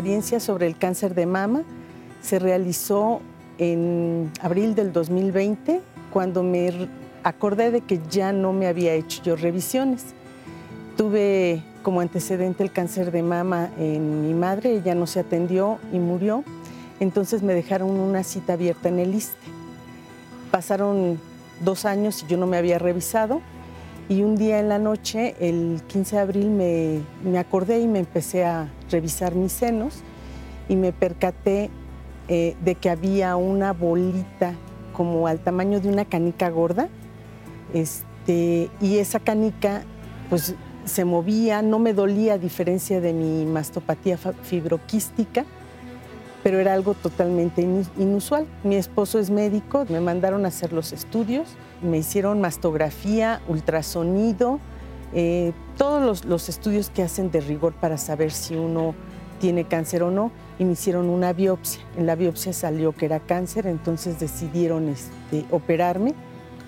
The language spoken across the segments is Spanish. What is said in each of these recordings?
experiencia sobre el cáncer de mama se realizó en abril del 2020, cuando me acordé de que ya no me había hecho yo revisiones. Tuve como antecedente el cáncer de mama en mi madre, ella no se atendió y murió, entonces me dejaron una cita abierta en el ISTE. Pasaron dos años y yo no me había revisado y un día en la noche, el 15 de abril, me, me acordé y me empecé a revisar mis senos y me percaté eh, de que había una bolita como al tamaño de una canica gorda. Este, y esa canica pues se movía, no me dolía a diferencia de mi mastopatía fibroquística, pero era algo totalmente inusual. Mi esposo es médico, me mandaron a hacer los estudios, me hicieron mastografía, ultrasonido, eh, todos los, los, estudios que hacen de rigor para saber si uno tiene cáncer o no, y me hicieron una biopsia. En la biopsia salió que era cáncer, entonces decidieron este, operarme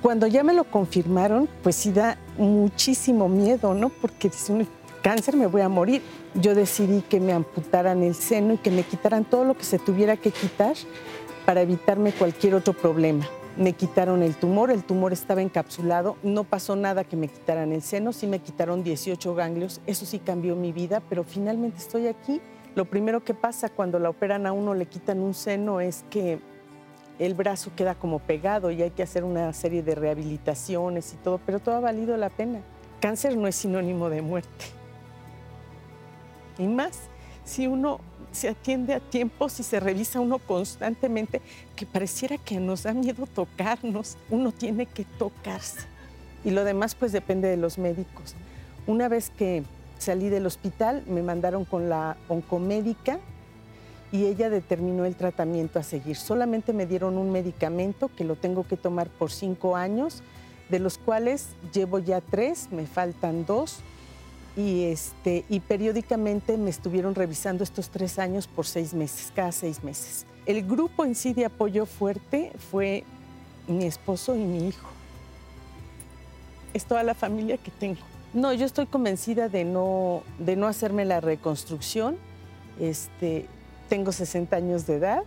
cuando ya me lo confirmaron, pues sí da muchísimo miedo, ¿no? Porque si un cáncer me voy a morir. Yo decidí que me amputaran el seno y que me quitaran todo lo que se tuviera que quitar para evitarme cualquier otro problema. Me quitaron el tumor, el tumor estaba encapsulado, no pasó nada que me quitaran el seno, sí me quitaron 18 ganglios, eso sí cambió mi vida, pero finalmente estoy aquí. Lo primero que pasa cuando la operan a uno, le quitan un seno, es que el brazo queda como pegado y hay que hacer una serie de rehabilitaciones y todo, pero todo ha valido la pena. Cáncer no es sinónimo de muerte. Y más si uno se atiende a tiempo, si se revisa uno constantemente, que pareciera que nos da miedo tocarnos, uno tiene que tocarse. Y lo demás pues depende de los médicos. Una vez que salí del hospital, me mandaron con la oncomédica y ella determinó el tratamiento a seguir. Solamente me dieron un medicamento que lo tengo que tomar por cinco años, de los cuales llevo ya tres, me faltan dos. Y, este, y periódicamente me estuvieron revisando estos tres años por seis meses, cada seis meses. El grupo en sí de apoyo fuerte fue mi esposo y mi hijo. Es toda la familia que tengo. No, yo estoy convencida de no, de no hacerme la reconstrucción. Este, tengo 60 años de edad,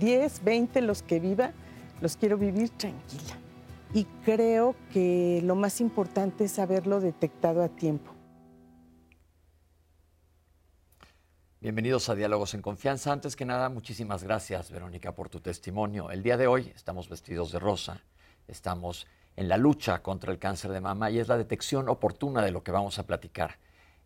10, 20 los que viva, los quiero vivir tranquila. Y creo que lo más importante es haberlo detectado a tiempo. Bienvenidos a Diálogos en Confianza. Antes que nada, muchísimas gracias, Verónica, por tu testimonio. El día de hoy estamos vestidos de rosa, estamos en la lucha contra el cáncer de mama y es la detección oportuna de lo que vamos a platicar.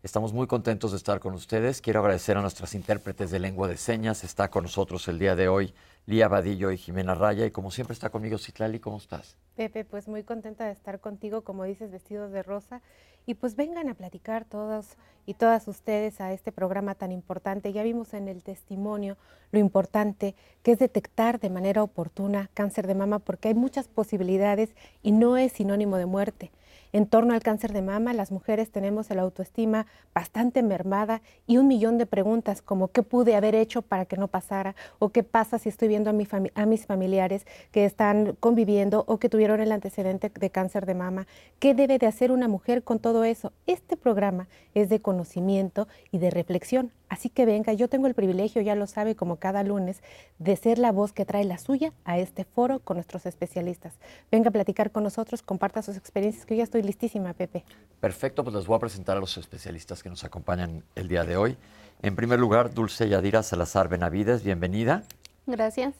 Estamos muy contentos de estar con ustedes. Quiero agradecer a nuestras intérpretes de lengua de señas. Está con nosotros el día de hoy Lía Vadillo y Jimena Raya. Y como siempre está conmigo Citlali. ¿Cómo estás? Pepe, pues muy contenta de estar contigo, como dices, vestidos de rosa. Y pues vengan a platicar todos y todas ustedes a este programa tan importante. Ya vimos en el testimonio lo importante que es detectar de manera oportuna cáncer de mama porque hay muchas posibilidades y no es sinónimo de muerte en torno al cáncer de mama, las mujeres tenemos la autoestima bastante mermada y un millón de preguntas como qué pude haber hecho para que no pasara o qué pasa si estoy viendo a, mi a mis familiares que están conviviendo o que tuvieron el antecedente de cáncer de mama. ¿Qué debe de hacer una mujer con todo eso? Este programa es de conocimiento y de reflexión. Así que venga, yo tengo el privilegio, ya lo sabe, como cada lunes, de ser la voz que trae la suya a este foro con nuestros especialistas. Venga a platicar con nosotros, comparta sus experiencias, que yo ya estoy listísima, Pepe. Perfecto, pues les voy a presentar a los especialistas que nos acompañan el día de hoy. En primer lugar, Dulce Yadira Salazar Benavides, bienvenida. Gracias.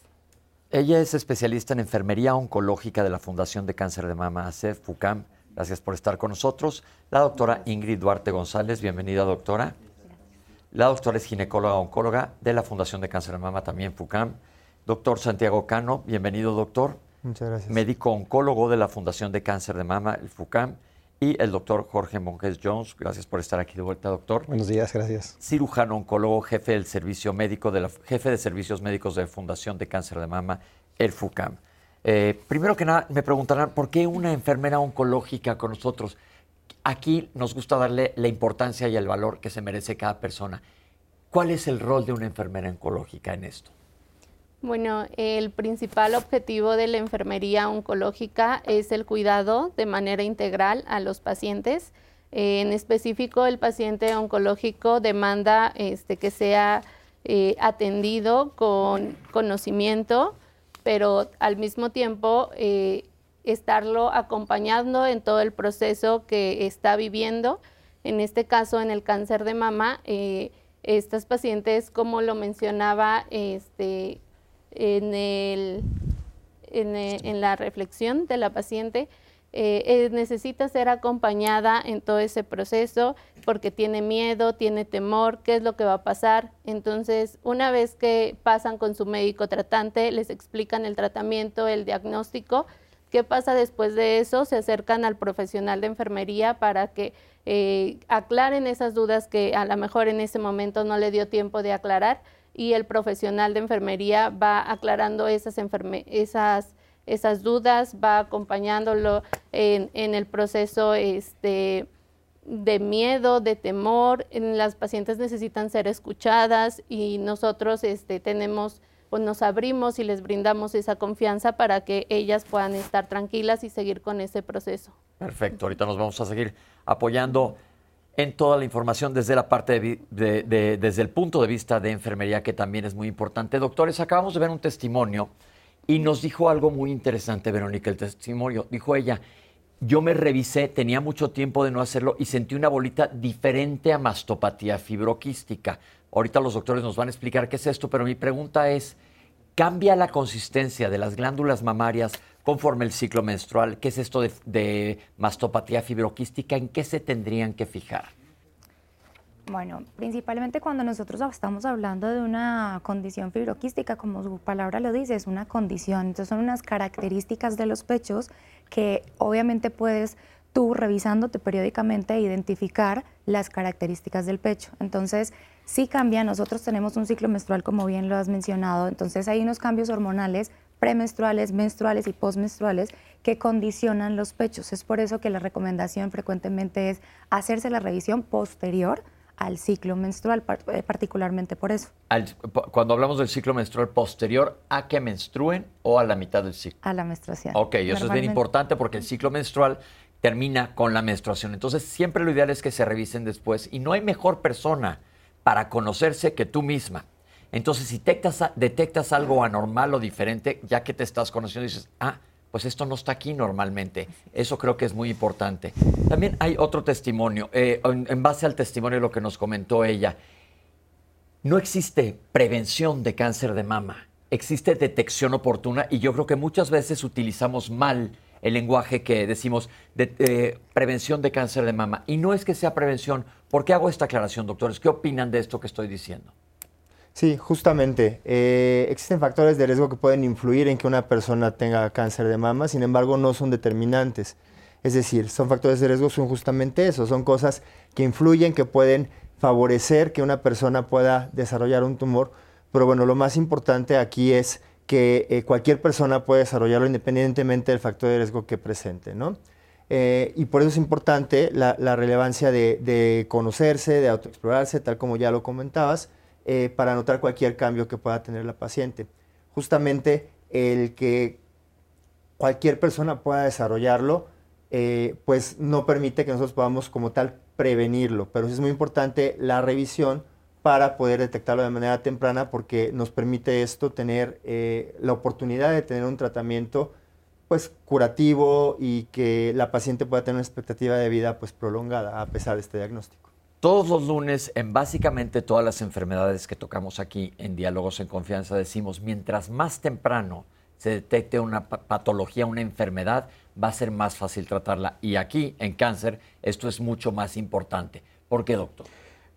Ella es especialista en enfermería oncológica de la Fundación de Cáncer de Mama ACEF, FUCAM. Gracias por estar con nosotros. La doctora Ingrid Duarte González, bienvenida, doctora. La doctora es ginecóloga oncóloga de la Fundación de Cáncer de Mama, también FUCAM. Doctor Santiago Cano, bienvenido, doctor. Muchas gracias. Médico oncólogo de la Fundación de Cáncer de Mama, el FUCAM. Y el doctor Jorge Monjes Jones, gracias por estar aquí de vuelta, doctor. Buenos días, gracias. Cirujano oncólogo, jefe del servicio médico de la jefe de servicios médicos de la Fundación de Cáncer de Mama, el FUCAM. Eh, primero que nada, me preguntarán, ¿por qué una enfermera oncológica con nosotros? aquí nos gusta darle la importancia y el valor que se merece cada persona. ¿Cuál es el rol de una enfermera oncológica en esto? Bueno, el principal objetivo de la enfermería oncológica es el cuidado de manera integral a los pacientes. Eh, en específico, el paciente oncológico demanda este, que sea eh, atendido con conocimiento, pero al mismo tiempo eh, estarlo acompañando en todo el proceso que está viviendo. En este caso, en el cáncer de mama, estas pacientes, como lo mencionaba este, en, el, en la reflexión de la paciente, eh, eh, necesita ser acompañada en todo ese proceso porque tiene miedo, tiene temor, qué es lo que va a pasar. Entonces, una vez que pasan con su médico tratante, les explican el tratamiento, el diagnóstico, qué pasa después de eso, se acercan al profesional de enfermería para que eh, aclaren esas dudas que a lo mejor en ese momento no le dio tiempo de aclarar y el profesional de enfermería va aclarando esas, esas esas dudas, va acompañándolo en, el proceso este, de miedo, de temor. Las pacientes necesitan ser escuchadas y nosotros este, tenemos pues nos abrimos y les brindamos esa confianza para que ellas puedan estar tranquilas y seguir con ese proceso. Perfecto, ahorita nos vamos a seguir apoyando en toda la información desde la parte desde el punto de vista de enfermería que también es muy importante. Doctores, acabamos de ver un testimonio y nos dijo algo muy interesante, Verónica, el testimonio. Dijo ella, yo me revisé, tenía mucho tiempo de no hacerlo y sentí una bolita diferente a mastopatía fibroquística. Ahorita los doctores nos van a explicar qué es esto, pero mi pregunta es, ¿cambia la consistencia de las glándulas mamarias conforme el ciclo menstrual? ¿Qué es esto de, mastopatía fibroquística? ¿En qué se tendrían que fijar? Bueno, principalmente cuando nosotros estamos hablando de una condición fibroquística, como su palabra lo dice, es una condición. Entonces son unas características de los pechos que obviamente puedes tú revisándote periódicamente identificar las características del pecho. Entonces, sí cambia, nosotros tenemos un ciclo menstrual como bien lo has mencionado, entonces hay unos cambios hormonales premenstruales, menstruales y postmenstruales que condicionan los pechos. Es por eso que la recomendación frecuentemente es hacerse la revisión posterior al ciclo menstrual, eh, particularmente por eso. cuando hablamos del ciclo menstrual posterior a que menstruen o a la mitad del ciclo. A la menstruación. Ok, eso es bien importante porque el ciclo menstrual termina con la menstruación. Entonces, siempre lo ideal es que se revisen después y no hay mejor persona para conocerse que tú misma. Entonces, si detectas, detectas algo anormal o diferente, ya que te estás conociendo, dices, ah, pues esto no está aquí normalmente. Eso creo que es muy importante. También hay otro testimonio, eh, en, base al testimonio de lo que nos comentó ella. No existe prevención de cáncer de mama, existe detección oportuna y yo creo que muchas veces utilizamos mal el lenguaje que decimos de eh, prevención de cáncer de mama. Y no es que sea prevención. ¿Por qué hago esta aclaración, doctores? ¿Qué opinan de esto que estoy diciendo? Sí, justamente. Eh, existen factores de riesgo que pueden influir en que una persona tenga cáncer de mama, sin embargo no son determinantes. Es decir, son factores de riesgo, son justamente eso, son cosas que influyen, que pueden favorecer que una persona pueda desarrollar un tumor, pero bueno, lo más importante aquí es que eh, cualquier persona puede desarrollarlo independientemente del factor de riesgo que presente, ¿no? Eh, y por eso es importante la, relevancia de, de, conocerse, de autoexplorarse, tal como ya lo comentabas, eh, para notar cualquier cambio que pueda tener la paciente. Justamente el que cualquier persona pueda desarrollarlo, eh, pues no permite que nosotros podamos como tal prevenirlo, pero es muy importante la revisión para poder detectarlo de manera temprana porque nos permite esto tener eh, la oportunidad de tener un tratamiento pues curativo y que la paciente pueda tener una expectativa de vida pues prolongada a pesar de este diagnóstico. Todos los lunes, en básicamente todas las enfermedades que tocamos aquí en Diálogos en Confianza, decimos, mientras más temprano se detecte una patología, una enfermedad, va a ser más fácil tratarla. Y aquí, en cáncer, esto es mucho más importante. ¿Por qué, doctor?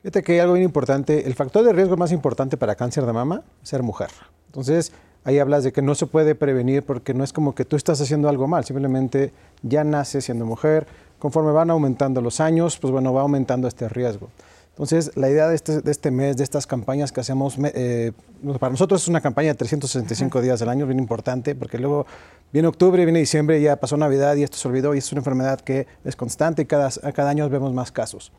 Fíjate que hay algo bien importante. El factor de riesgo más importante para cáncer de mama es ser mujer. Entonces, ahí hablas de que no se puede prevenir porque no es como que tú estás haciendo algo mal, simplemente ya naces siendo mujer, conforme van aumentando los años, pues bueno, va aumentando este riesgo. Entonces, la idea de este, de este mes, de estas campañas que hacemos, eh, para nosotros es una campaña de 365 días del año, bien importante, porque luego viene octubre, viene diciembre, ya pasó Navidad y esto se olvidó, y es una enfermedad que es constante y cada, cada año vemos más casos.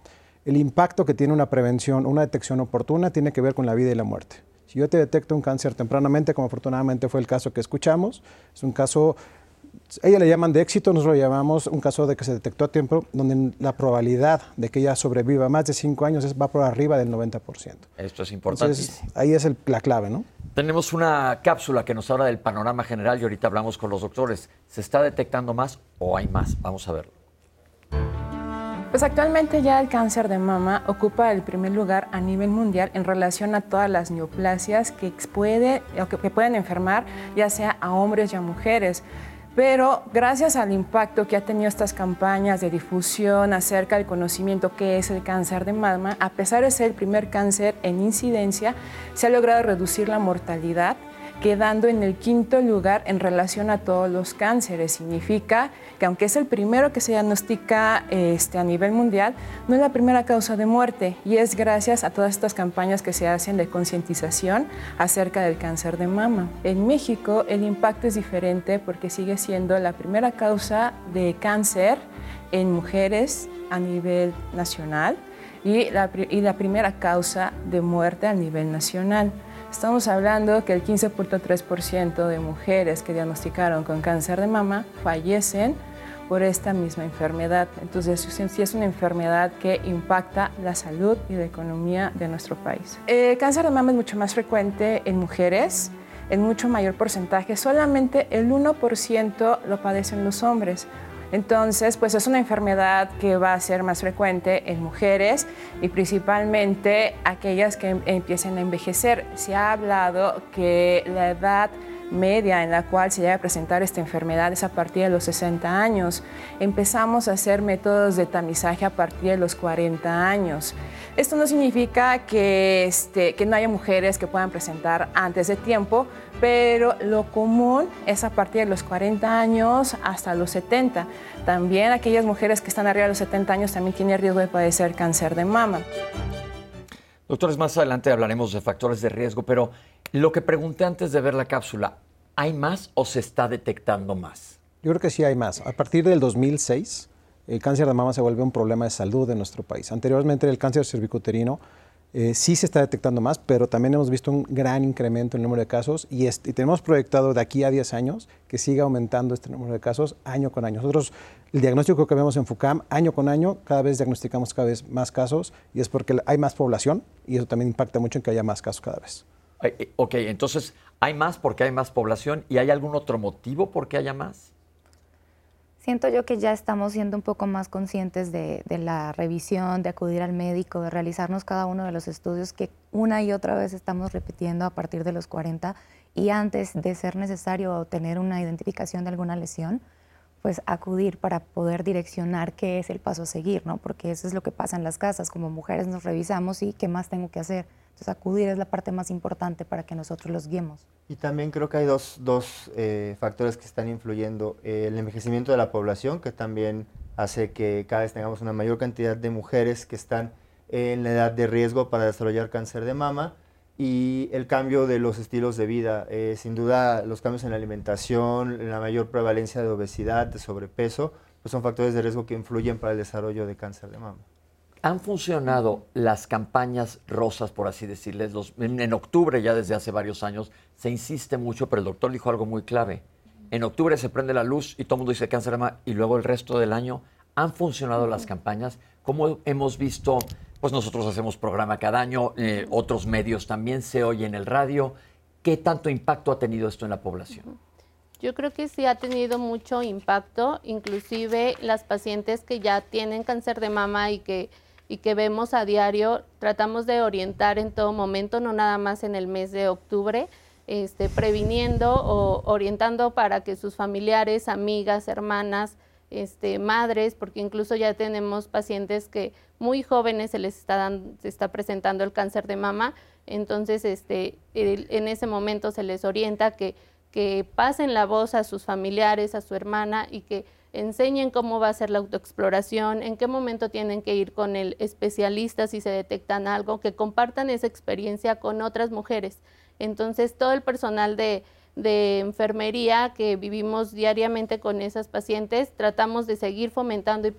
El impacto que tiene una prevención, una detección oportuna, tiene que ver con la vida y la muerte. Si yo te detecto un cáncer tempranamente, como afortunadamente fue el caso que escuchamos, es un caso ella le llaman de éxito, nosotros lo llamamos un caso de que se detectó a tiempo, donde la probabilidad de que ella sobreviva más de cinco años es, va por arriba del 90%. Esto es importante. ahí es la clave, ¿no? Tenemos una cápsula que nos habla del panorama general y ahorita hablamos con los doctores. ¿Se está detectando más o hay más? Vamos a verlo. Pues actualmente ya el cáncer de mama ocupa el primer lugar a nivel mundial en relación a todas las neoplasias que, puede, que pueden enfermar ya sea a hombres y a mujeres. Pero gracias al impacto que ha tenido estas campañas de difusión acerca del conocimiento que es el cáncer de mama, a pesar de ser el primer cáncer en incidencia, se ha logrado reducir la mortalidad quedando en el quinto lugar en relación a todos los cánceres. Significa que aunque es el primero que se diagnostica este, a nivel mundial, no es la primera causa de muerte y es gracias a todas estas campañas que se hacen de concientización acerca del cáncer de mama. En México el impacto es diferente porque sigue siendo la primera causa de cáncer en mujeres a nivel nacional y la, y la primera causa de muerte a nivel nacional. Estamos hablando que el 15.3% de mujeres que diagnosticaron con cáncer de mama fallecen por esta misma enfermedad. Entonces, sí es una enfermedad que impacta la salud y la economía de nuestro país. El cáncer de mama es mucho más frecuente en mujeres, en mucho mayor porcentaje. Solamente el 1% lo padecen los hombres. Entonces, pues es una enfermedad que va a ser más frecuente en mujeres y principalmente aquellas que empiecen a envejecer. Se ha hablado que la edad media en la cual se llega a presentar esta enfermedad es a partir de los 60 años. Empezamos a hacer métodos de tamizaje a partir de los 40 años. Esto no significa que, este, que no haya mujeres que puedan presentar antes de tiempo, pero lo común es a partir de los 40 años hasta los 70. También aquellas mujeres que están arriba de los 70 años también tienen riesgo de padecer cáncer de mama. Doctores, más adelante hablaremos de factores de riesgo, pero lo que pregunté antes de ver la cápsula, ¿hay más o se está detectando más? Yo creo que sí hay más. A partir del 2006, el cáncer de mama se vuelve un problema de salud en nuestro país. Anteriormente el cáncer cervicuterino eh, sí se está detectando más, pero también hemos visto un gran incremento en el número de casos y, y, tenemos proyectado de aquí a 10 años que siga aumentando este número de casos año con año. Nosotros, el diagnóstico que vemos en FUCAM, año con año, cada vez diagnosticamos cada vez más casos y es porque hay más población y eso también impacta mucho en que haya más casos cada vez. Eh, ok, entonces, ¿hay más porque hay más población y hay algún otro motivo por qué haya más? Siento yo que ya estamos siendo un poco más conscientes de, la revisión, de acudir al médico, de realizarnos cada uno de los estudios que una y otra vez estamos repitiendo a partir de los 40 y antes de ser necesario tener una identificación de alguna lesión, pues acudir para poder direccionar qué es el paso a seguir, ¿no? Porque eso es lo que pasa en las casas, como mujeres nos revisamos y qué más tengo que hacer entonces acudir es la parte más importante para que nosotros los guiemos. Y también creo que hay dos, dos eh, factores que están influyendo. el envejecimiento de la población, que también hace que cada vez tengamos una mayor cantidad de mujeres que están en la edad de riesgo para desarrollar cáncer de mama y el cambio de los estilos de vida. Eh, sin duda, los cambios en la alimentación, la mayor prevalencia de obesidad, de sobrepeso, pues son factores de riesgo que influyen para el desarrollo de cáncer de mama. ¿Han funcionado las campañas rosas, por así decirles? en, octubre, ya desde hace varios años, se insiste mucho, pero el doctor dijo algo muy clave. En octubre se prende la luz y todo el mundo dice cáncer de mama y luego el resto del año han funcionado las campañas. Como hemos visto, pues nosotros hacemos programa cada año, eh, otros medios también se oye en el radio. ¿Qué tanto impacto ha tenido esto en la población? Yo creo que sí ha tenido mucho impacto, inclusive las pacientes que ya tienen cáncer de mama y que y que vemos a diario, tratamos de orientar en todo momento, no nada más en el mes de octubre, este, previniendo o orientando para que sus familiares, amigas, hermanas, este, madres, porque incluso ya tenemos pacientes que muy jóvenes se les está, se está presentando el cáncer de mama, entonces este, en ese momento se les orienta que, que pasen la voz a sus familiares, a su hermana y que enseñen cómo va a ser la autoexploración, en qué momento tienen que ir con el especialista si se detectan algo, que compartan esa experiencia con otras mujeres. Entonces, todo el personal de, enfermería que vivimos diariamente con esas pacientes, tratamos de seguir fomentando y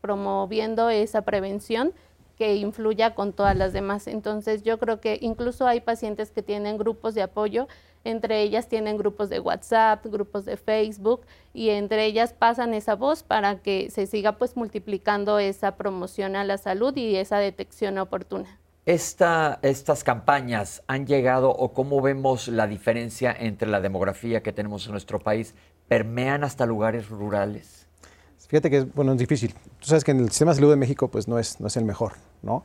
promoviendo esa prevención que influya con todas las demás. Entonces, yo creo que incluso hay pacientes que tienen grupos de apoyo entre ellas tienen grupos de WhatsApp, grupos de Facebook y entre ellas pasan esa voz para que se siga pues multiplicando esa promoción a la salud y esa detección oportuna. Estas campañas han llegado o cómo vemos la diferencia entre la demografía que tenemos en nuestro país, permean hasta lugares rurales. Fíjate que bueno, es difícil. Tú sabes que en el sistema de salud de México pues no es, no es el mejor, ¿no?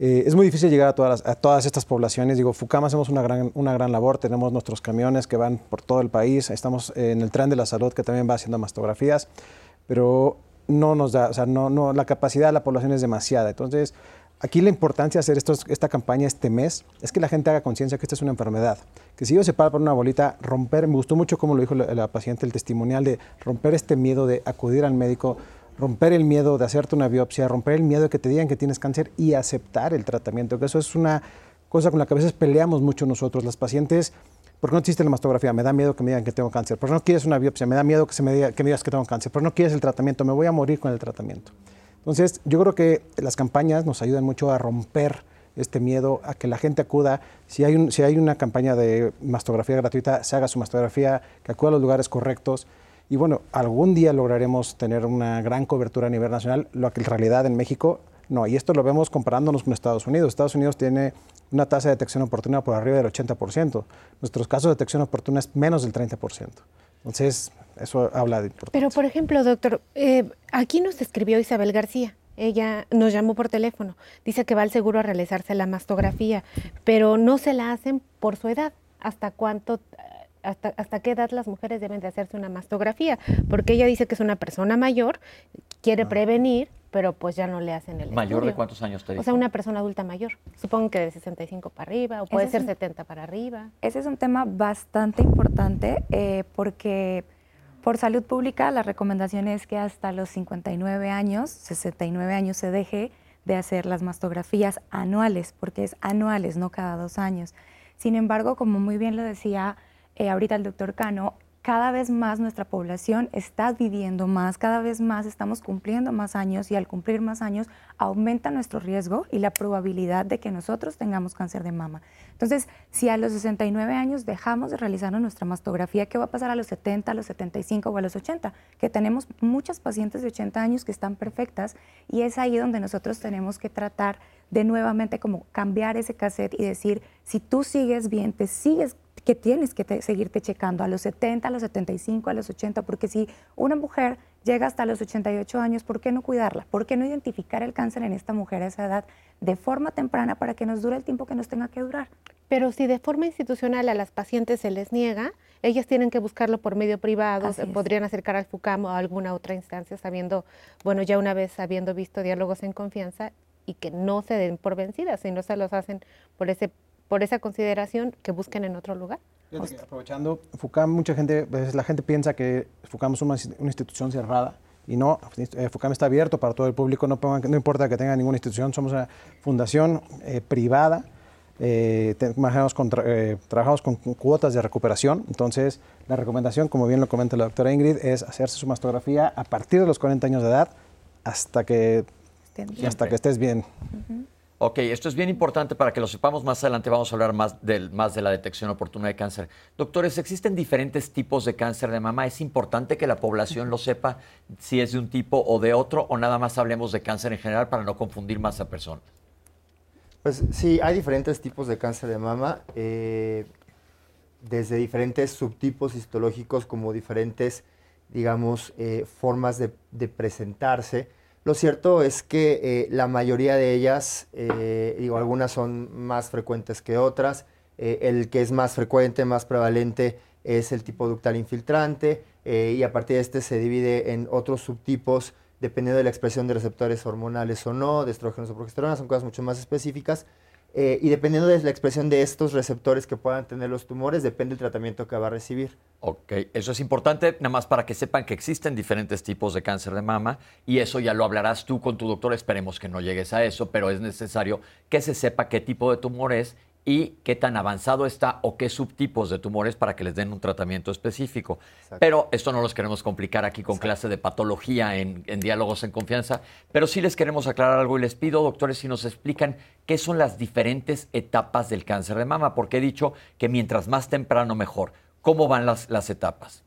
Eh, es muy difícil llegar a todas, a todas estas poblaciones. Digo, FUCAM hacemos una gran, una gran labor, tenemos nuestros camiones que van por todo el país, estamos en el tren de la salud que también va haciendo mastografías, pero no nos da, o sea, no, no, la capacidad de la población es demasiada. Entonces, aquí la importancia de hacer esta campaña este mes es que la gente haga conciencia que esta es una enfermedad, que si yo se para por una bolita, romper, me gustó mucho como lo dijo la, la paciente, el testimonial de romper este miedo de acudir al médico, romper el miedo de hacerte una biopsia, romper el miedo de que te digan que tienes cáncer y aceptar el tratamiento, que eso es una cosa con la que a veces peleamos mucho nosotros, las pacientes. ¿Por qué no existe la mastografía? Me da miedo que me digan que tengo cáncer. ¿Por qué no quieres una biopsia? Me da miedo que, se me, diga, que me digas que tengo cáncer. ¿Por qué no quieres el tratamiento? Me voy a morir con el tratamiento. Entonces, yo creo que las campañas nos ayudan mucho a romper este miedo, a que la gente acuda. Si hay, una campaña de mastografía gratuita, se haga su mastografía, que acuda a los lugares correctos. Y bueno, algún día lograremos tener una gran cobertura a nivel nacional, lo que en realidad en México no. Y esto lo vemos comparándonos con Estados Unidos. Estados Unidos tiene una tasa de detección oportuna por arriba del 80%. Nuestros casos de detección oportuna es menos del 30%. Entonces, eso habla de importancia. Pero, por ejemplo, doctor, eh, aquí nos escribió Isabel García. Ella nos llamó por teléfono. Dice que va al seguro a realizarse la mastografía, pero no se la hacen por su edad. ¿Hasta cuánto hasta, hasta qué edad las mujeres deben de hacerse una mastografía, porque ella dice que es una persona mayor, quiere ah. prevenir, pero pues ya no le hacen el ¿Mayor de cuántos años te O sea, una persona adulta mayor. Supongo que de 65 para arriba, o puede ser 70 para arriba. Ese es un tema bastante importante eh, porque por salud pública la recomendación es que hasta los 59 años, 69 años se deje de hacer las mastografías anuales, porque es anuales, no cada dos años. Sin embargo, como muy bien lo decía eh, ahorita el doctor Cano, cada vez más nuestra población está viviendo más, cada vez más estamos cumpliendo más años y al cumplir más años aumenta nuestro riesgo y la probabilidad de que nosotros tengamos cáncer de mama. Entonces, si a los 69 años dejamos de realizar nuestra mastografía, ¿qué va a pasar a los 70, a los 75 o a los 80? Que tenemos muchas pacientes de 80 años que están perfectas y es ahí donde nosotros tenemos que tratar de nuevamente como cambiar ese cassette y decir, si tú sigues bien, te sigues que tienes que seguirte checando a los 70, a los 75, a los 80, porque si una mujer llega hasta los 88 años, ¿por qué no cuidarla? ¿Por qué no identificar el cáncer en esta mujer a esa edad de forma temprana para que nos dure el tiempo que nos tenga que durar? Pero si de forma institucional a las pacientes se les niega, ellas tienen que buscarlo por medio privado, podrían acercar al FUCAM o a alguna otra instancia, sabiendo, bueno, ya una vez habiendo visto diálogos en confianza y que no se den por vencidas, si no se los hacen por ese por esa consideración que busquen en otro lugar. aprovechando, FUCAM, mucha gente, pues, la gente piensa que FUCAM es una, institución cerrada y no, eh, FUCAM está abierto para todo el público, no, no importa que tenga ninguna institución, somos una fundación eh, privada, eh, trabajamos, con, trabajamos con cuotas de recuperación, entonces la recomendación, como bien lo comenta la doctora Ingrid, es hacerse su mastografía a partir de los 40 años de edad hasta que, hasta que estés bien. Ok, esto es bien importante para que lo sepamos más adelante. Vamos a hablar más, del, más de la detección oportuna de cáncer. Doctores, ¿existen diferentes tipos de cáncer de mama? ¿Es importante que la población lo sepa si es de un tipo o de otro o nada más hablemos de cáncer en general para no confundir más a personas? Pues sí, hay diferentes tipos de cáncer de mama, eh, desde diferentes subtipos histológicos como diferentes, digamos, eh, formas de presentarse. Lo cierto es que eh, la mayoría de ellas, eh, digo, algunas son más frecuentes que otras. Eh, el que es más frecuente, más prevalente, es el tipo ductal infiltrante y a partir de este se divide en otros subtipos dependiendo de la expresión de receptores hormonales o no, de estrógenos o progesterona, son cosas mucho más específicas. Eh, y dependiendo de la expresión de estos receptores que puedan tener los tumores, depende del tratamiento que va a recibir. Ok, eso es importante, nada más para que sepan que existen diferentes tipos de cáncer de mama y eso ya lo hablarás tú con tu doctor, esperemos que no llegues a eso, pero es necesario que se sepa qué tipo de tumor es y qué tan avanzado está o qué subtipos de tumores para que les den un tratamiento específico. Pero esto no los queremos complicar aquí con clase de patología en, en, diálogos en confianza, pero sí les queremos aclarar algo y les pido, doctores, si nos explican qué son las diferentes etapas del cáncer de mama, porque he dicho que mientras más temprano mejor. ¿Cómo van las, las etapas?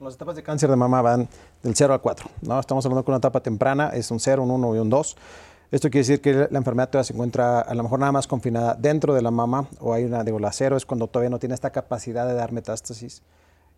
Las etapas de cáncer de mama van del 0 al 4. ¿no? Estamos hablando de una etapa temprana, es un 0, un 1 y un 2. Esto quiere decir que la enfermedad todavía se encuentra a lo mejor nada más confinada dentro de la mama o hay una, digo, la cero es cuando todavía no tiene esta capacidad de dar metástasis.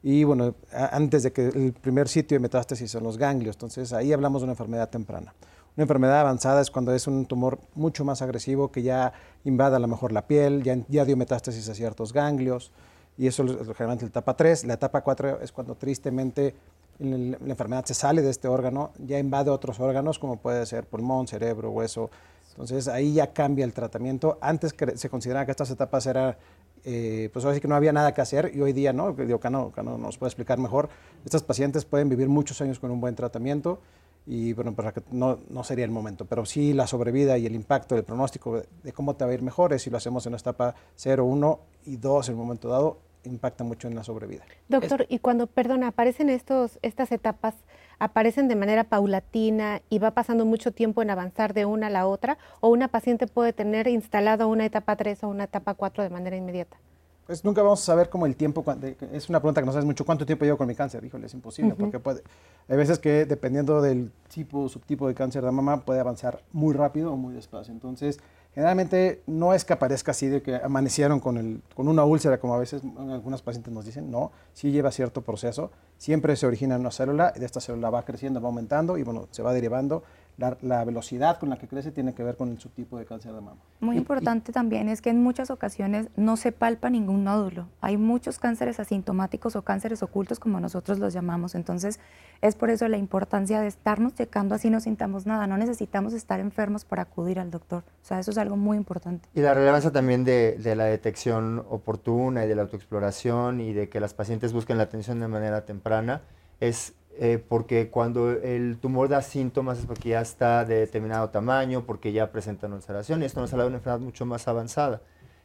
Y bueno, antes de que el primer sitio de metástasis son los ganglios, entonces ahí hablamos de una enfermedad temprana. Una enfermedad avanzada es cuando es un tumor mucho más agresivo que ya invade a lo mejor la piel, ya, ya dio metástasis a ciertos ganglios, y eso es generalmente la etapa 3. La etapa 4 es cuando tristemente la enfermedad se sale de este órgano, ya invade otros órganos como puede ser pulmón, cerebro, hueso. Entonces ahí ya cambia el tratamiento. Antes se consideraba que estas etapas eran, eh, pues ahora sí que no había nada que hacer y hoy día no, digo, Cano, Cano nos puede explicar mejor. Estas pacientes pueden vivir muchos años con un buen tratamiento y bueno, que no, no, sería el momento, pero sí la sobrevida y el impacto, el pronóstico de, cómo te va a ir mejor es si lo hacemos en la etapa 0, 1 y 2 en un momento dado, impacta mucho en la sobrevida. Doctor, y cuando, perdona, aparecen estos, estas etapas, aparecen de manera paulatina y va pasando mucho tiempo en avanzar de una a la otra, o una paciente puede tener instalado una etapa 3 o una etapa 4 de manera inmediata? Pues nunca vamos a saber cómo el tiempo, es una pregunta que no sabes mucho, ¿cuánto tiempo llevo con mi cáncer? Híjole, es imposible, porque puede, hay veces que dependiendo del tipo, subtipo de cáncer de mama, puede avanzar muy rápido o muy despacio. Entonces, Generalmente no es que aparezca así de que amanecieron con, el, con una úlcera, como a veces algunas pacientes nos dicen, no, sí lleva cierto proceso, siempre se origina en una célula, y de esta célula va creciendo, va aumentando y bueno, se va derivando la, velocidad con la que crece tiene que ver con el subtipo de cáncer de mama. Muy importante también es que en muchas ocasiones no se palpa ningún nódulo. Hay muchos cánceres asintomáticos o cánceres ocultos como nosotros los llamamos. Entonces es por eso la importancia de estarnos checando así no sintamos nada. No necesitamos estar enfermos para acudir al doctor. O sea, eso es algo muy importante. Y la relevancia también de, de la detección oportuna y de la autoexploración y de que las pacientes busquen la atención de manera temprana es eh, porque cuando el tumor da síntomas es porque ya está de determinado tamaño, porque ya presenta una ulceración, y esto nos habla de una enfermedad mucho más avanzada.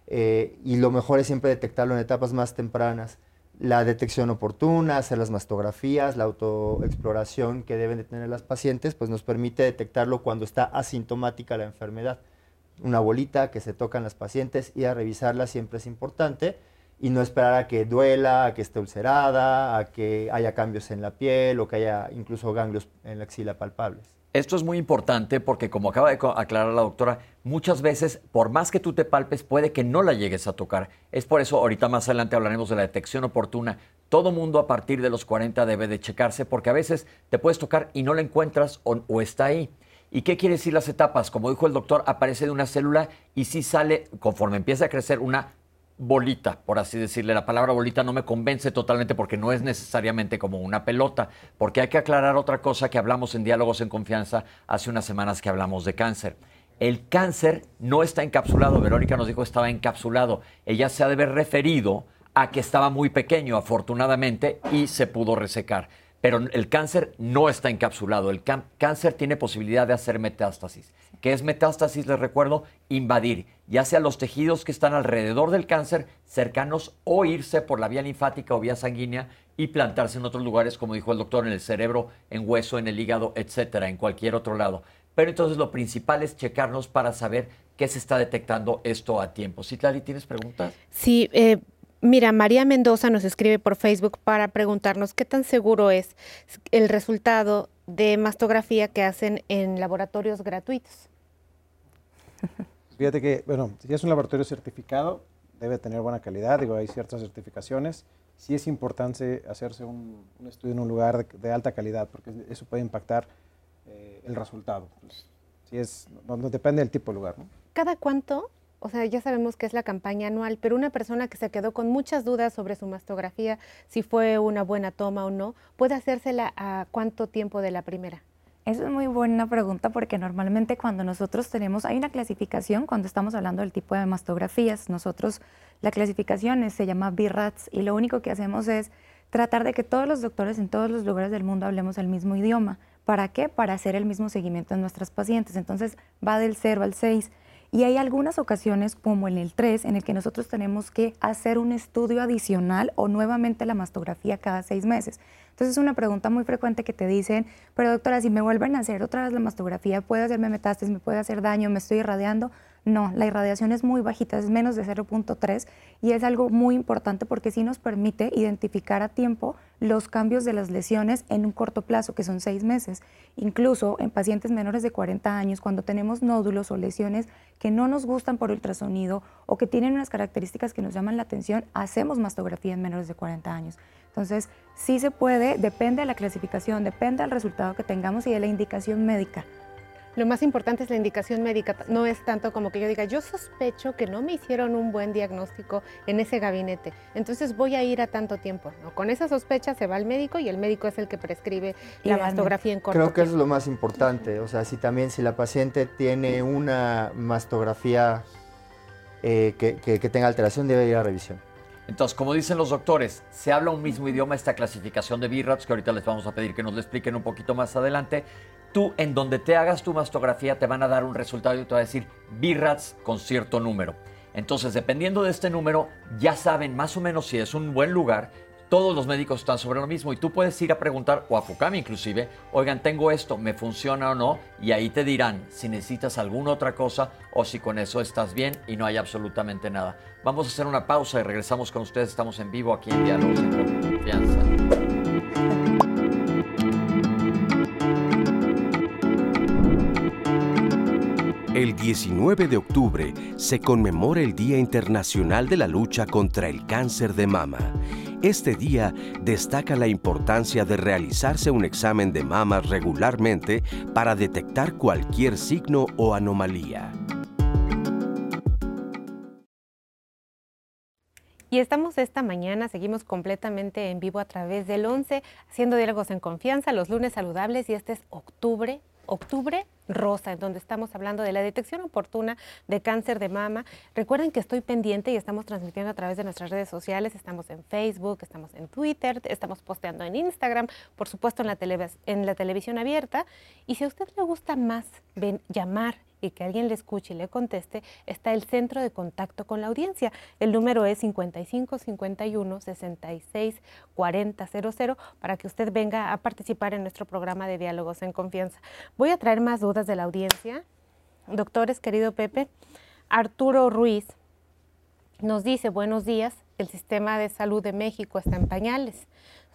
Eh, y lo mejor es siempre detectarlo en etapas más tempranas. La detección oportuna, hacer las mastografías, la autoexploración que deben de tener las pacientes, pues nos permite detectarlo cuando está asintomática la enfermedad. Una bolita que se tocan las pacientes y a revisarla siempre es importante y no esperar a que duela, a que esté ulcerada, a que haya cambios en la piel o que haya incluso ganglios en la axila palpables. Esto es muy importante porque, como acaba de aclarar la doctora, muchas veces, por más que tú te palpes, puede que no la llegues a tocar. Es por eso, ahorita más adelante hablaremos de la detección oportuna. Todo mundo a partir de los 40 debe de checarse porque a veces te puedes tocar y no la encuentras o, está ahí. ¿Y qué quiere decir las etapas? Como dijo el doctor, aparece de una célula y sí sale, conforme empieza a crecer, una bolita, por así decirle. La palabra bolita no me convence totalmente porque no es necesariamente como una pelota, porque hay que aclarar otra cosa que hablamos en Diálogos en Confianza hace unas semanas que hablamos de cáncer. El cáncer no está encapsulado, Verónica nos dijo estaba encapsulado. Ella se ha de haber referido a que estaba muy pequeño, afortunadamente, y se pudo resecar. Pero el cáncer no está encapsulado. El cáncer tiene posibilidad de hacer metástasis. ¿Qué es metástasis? Les recuerdo, invadir, ya sea los tejidos que están alrededor del cáncer, cercanos, o irse por la vía linfática o vía sanguínea y plantarse en otros lugares, como dijo el doctor, en el cerebro, en hueso, en el hígado, etcétera, en cualquier otro lado. Pero entonces lo principal es checarnos para saber qué se está detectando esto a tiempo. Citlali, ¿tienes preguntas? Sí, eh, Mira, María Mendoza nos escribe por Facebook para preguntarnos qué tan seguro es el resultado de mastografía que hacen en laboratorios gratuitos. Fíjate que, bueno, si es un laboratorio certificado, debe tener buena calidad, digo, hay ciertas certificaciones. Sí es importante hacerse un, estudio en un lugar de, alta calidad, porque eso puede impactar eh, el resultado. Pues, si es, no, depende del tipo de lugar. ¿no? ¿Cada cuánto o sea, ya sabemos que es la campaña anual, pero una persona que se quedó con muchas dudas sobre su mastografía, si fue una buena toma o no, ¿puede hacérsela a cuánto tiempo de la primera? Esa es muy buena pregunta porque normalmente cuando nosotros tenemos, hay una clasificación cuando estamos hablando del tipo de mastografías, nosotros la clasificación se llama BIRATS y lo único que hacemos es tratar de que todos los doctores en todos los lugares del mundo hablemos el mismo idioma. ¿Para qué? Para hacer el mismo seguimiento en nuestras pacientes. Entonces va del 0 al 6 Y hay algunas ocasiones, como en el 3, en el que nosotros tenemos que hacer un estudio adicional o nuevamente la mastografía cada seis meses. Entonces es una pregunta muy frecuente que te dicen, pero doctora, si me vuelven a hacer otra vez la mastografía, ¿puede hacerme metástasis, me puede hacer daño, me estoy irradiando? No, la irradiación es muy bajita, es menos de 0.3 y es algo muy importante porque sí nos permite identificar a tiempo los cambios de las lesiones en un corto plazo, que son seis meses. Incluso en pacientes menores de 40 años, cuando tenemos nódulos o lesiones que no nos gustan por ultrasonido o que tienen unas características que nos llaman la atención, hacemos mastografía en menores de 40 años. Entonces, sí se puede, depende de la clasificación, depende del resultado que tengamos y de la indicación médica. Lo más importante es la indicación médica, no es tanto como que yo diga, yo sospecho que no me hicieron un buen diagnóstico en ese gabinete, entonces voy a ir a tanto tiempo. Con esa sospecha se va al médico y el médico es el que prescribe la mastografía en corto Creo que eso es lo más importante, o sea, si también si la paciente tiene una mastografía eh, que, que tenga alteración, debe ir a revisión. Entonces, como dicen los doctores, se habla un mismo idioma esta clasificación de BIRATS, que ahorita les vamos a pedir que nos lo expliquen un poquito más adelante. Tú, en donde te hagas tu mastografía, te van a dar un resultado y te va a decir BIRATS con cierto número. Entonces, dependiendo de este número, ya saben más o menos si es un buen lugar todos los médicos están sobre lo mismo y tú puedes ir a preguntar, o a FUCAM inclusive, oigan, tengo esto, ¿me funciona o no? Y ahí te dirán si necesitas alguna otra cosa o si con eso estás bien y no hay absolutamente nada. Vamos a hacer una pausa y regresamos con ustedes. Estamos en vivo aquí en Diálogos en Confianza. El 19 de octubre se conmemora el Día Internacional de la Lucha contra el Cáncer de Mama este día destaca la importancia de realizarse un examen de mama regularmente para detectar cualquier signo o anomalía. Y estamos esta mañana, seguimos completamente en vivo a través del 11, haciendo diálogos en confianza, los lunes saludables y este es octubre, octubre rosa, en donde estamos hablando de la detección oportuna de cáncer de mama. Recuerden que estoy pendiente y estamos transmitiendo a través de nuestras redes sociales. Estamos en Facebook, estamos en Twitter, estamos posteando en Instagram, por supuesto en la, en la televisión abierta. Y si a usted le gusta más llamar y que alguien le escuche y le conteste, está el centro de contacto con la audiencia. El número es 55 51 66 40 00 para que usted venga a participar en nuestro programa de diálogos en confianza. Voy a traer más dudas de la audiencia. Doctores, querido Pepe, Arturo Ruiz nos dice, buenos días, el sistema de salud de México está en pañales.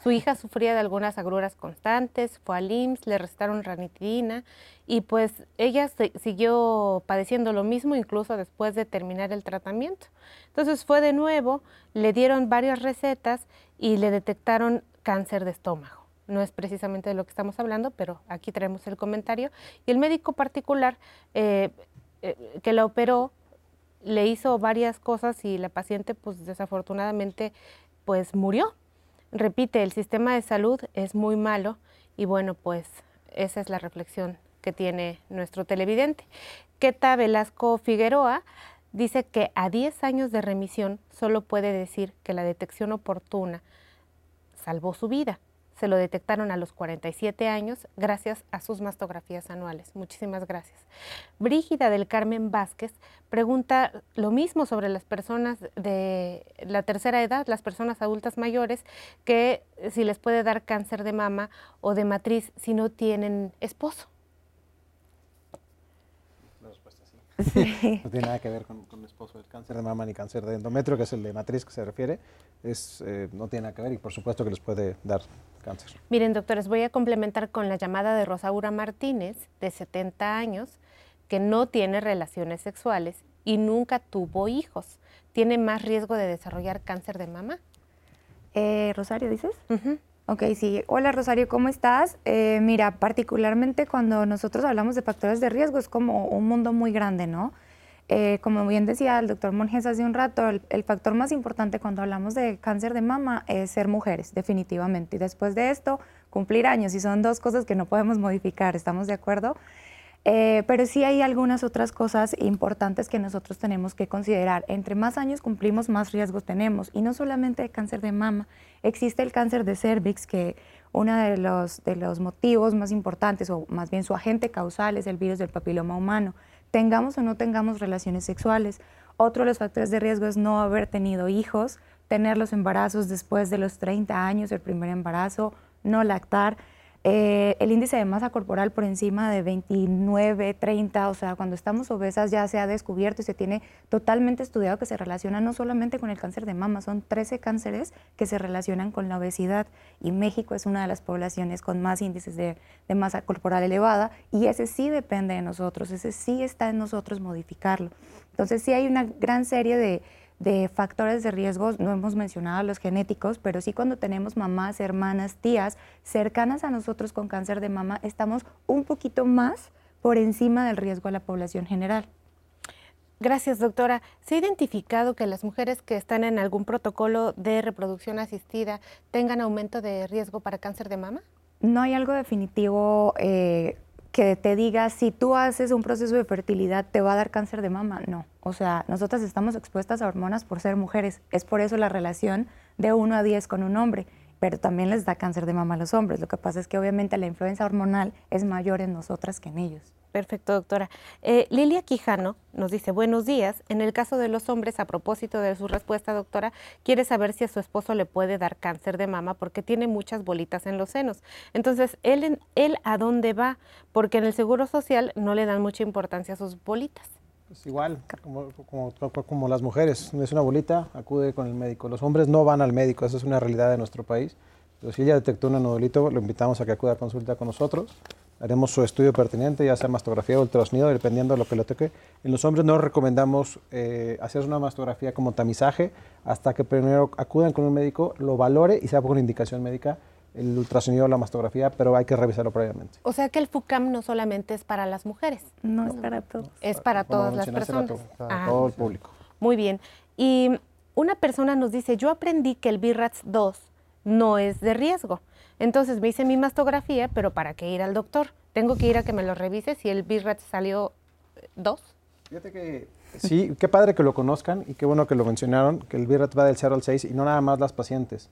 Su hija sufría de algunas agruras constantes, fue al IMSS, le restaron ranitidina y pues ella siguió padeciendo lo mismo incluso después de terminar el tratamiento. Entonces fue de nuevo, le dieron varias recetas y le detectaron cáncer de estómago. No es precisamente de lo que estamos hablando, pero aquí traemos el comentario. Y el médico particular eh, eh, que la operó le hizo varias cosas y la paciente pues desafortunadamente pues murió repite, el sistema de salud es muy malo y bueno, pues esa es la reflexión que tiene nuestro televidente. Keta Velasco Figueroa dice que a 10 años de remisión solo puede decir que la detección oportuna salvó su vida se lo detectaron a los 47 años gracias a sus mastografías anuales. Muchísimas gracias. Brígida del Carmen Vázquez pregunta lo mismo sobre las personas de la tercera edad, las personas adultas mayores, que si les puede dar cáncer de mama o de matriz si no tienen esposo. No tiene nada que ver con, con, esposo. El cáncer de mama ni cáncer de endometrio, que es el de matriz que se refiere, es, eh, no tiene nada que ver y por supuesto que les puede dar cáncer. Miren, doctores, voy a complementar con la llamada de Rosaura Martínez, de 70 años, que no tiene relaciones sexuales y nunca tuvo hijos. ¿Tiene más riesgo de desarrollar cáncer de mama? Eh, Rosario, ¿dices? Ok, sí. Hola Rosario, ¿cómo estás? Eh, mira, particularmente cuando nosotros hablamos de factores de riesgo es como un mundo muy grande, ¿no? Eh, como bien decía el doctor Monjes hace un rato, el, factor más importante cuando hablamos de cáncer de mama es ser mujeres, definitivamente. Y después de esto, cumplir años. Y son dos cosas que no podemos modificar, ¿estamos de acuerdo? Eh, pero sí hay algunas otras cosas importantes que nosotros tenemos que considerar. Entre más años cumplimos, más riesgos tenemos. Y no solamente de cáncer de mama, existe el cáncer de cervix, que uno de los, de los motivos más importantes, o más bien su agente causal, es el virus del papiloma humano, tengamos o no tengamos relaciones sexuales. Otro de los factores de riesgo es no haber tenido hijos, tener los embarazos después de los 30 años, el primer embarazo, no lactar. Eh, el índice de masa corporal por encima de 29, 30, o sea, cuando estamos obesas ya se ha descubierto y se tiene totalmente estudiado que se relaciona no solamente con el cáncer de mama, son 13 cánceres que se relacionan con la obesidad y México es una de las poblaciones con más índices de, de masa corporal elevada y ese sí depende de nosotros, ese sí está en nosotros modificarlo. Entonces sí hay una gran serie de, de factores de riesgo, no hemos mencionado los genéticos, pero sí cuando tenemos mamás, hermanas, tías cercanas a nosotros con cáncer de mama, estamos un poquito más por encima del riesgo a la población general. Gracias, doctora. ¿Se ha identificado que las mujeres que están en algún protocolo de reproducción asistida tengan aumento de riesgo para cáncer de mama? No hay algo definitivo eh, que te diga si tú haces un proceso de fertilidad te va a dar cáncer de mama. No, o sea, nosotras estamos expuestas a hormonas por ser mujeres. Es por eso la relación de 1 a 10 con un hombre, pero también les da cáncer de mama a los hombres. Lo que pasa es que obviamente la influencia hormonal es mayor en nosotras que en ellos. Perfecto, doctora. Eh, Lilia Quijano nos dice, buenos días. En el caso de los hombres, a propósito de su respuesta, doctora, quiere saber si a su esposo le puede dar cáncer de mama porque tiene muchas bolitas en los senos. Entonces, ¿él, él a dónde va? Porque en el Seguro Social no le dan mucha importancia a sus bolitas. Pues igual, como, como, como, las mujeres, es una bolita, acude con el médico. Los hombres no van al médico, esa es una realidad de nuestro país. Pero si ella detectó un nodulito, lo invitamos a que acuda a consulta con nosotros haremos su estudio pertinente, ya sea mastografía o ultrasonido, dependiendo de lo que le toque. En los hombres no recomendamos eh, hacer una mastografía como tamizaje hasta que primero acudan con un médico, lo valore y sea por indicación médica el ultrasonido o la mastografía, pero hay que revisarlo previamente. O sea que el FUCAM no solamente es para las mujeres. No, es para todos. Es para todas las personas. Para todo, el público. Muy bien. Y una persona nos dice, yo aprendí que el BIRATS 2 no es de riesgo. Entonces me hice mi mastografía, pero ¿para qué ir al doctor? Tengo que ir a que me lo revise si el BIRAT salió 2. Fíjate que sí, qué padre que lo conozcan y qué bueno que lo mencionaron, que el BIRAT va del 0 al 6 y no nada más las pacientes.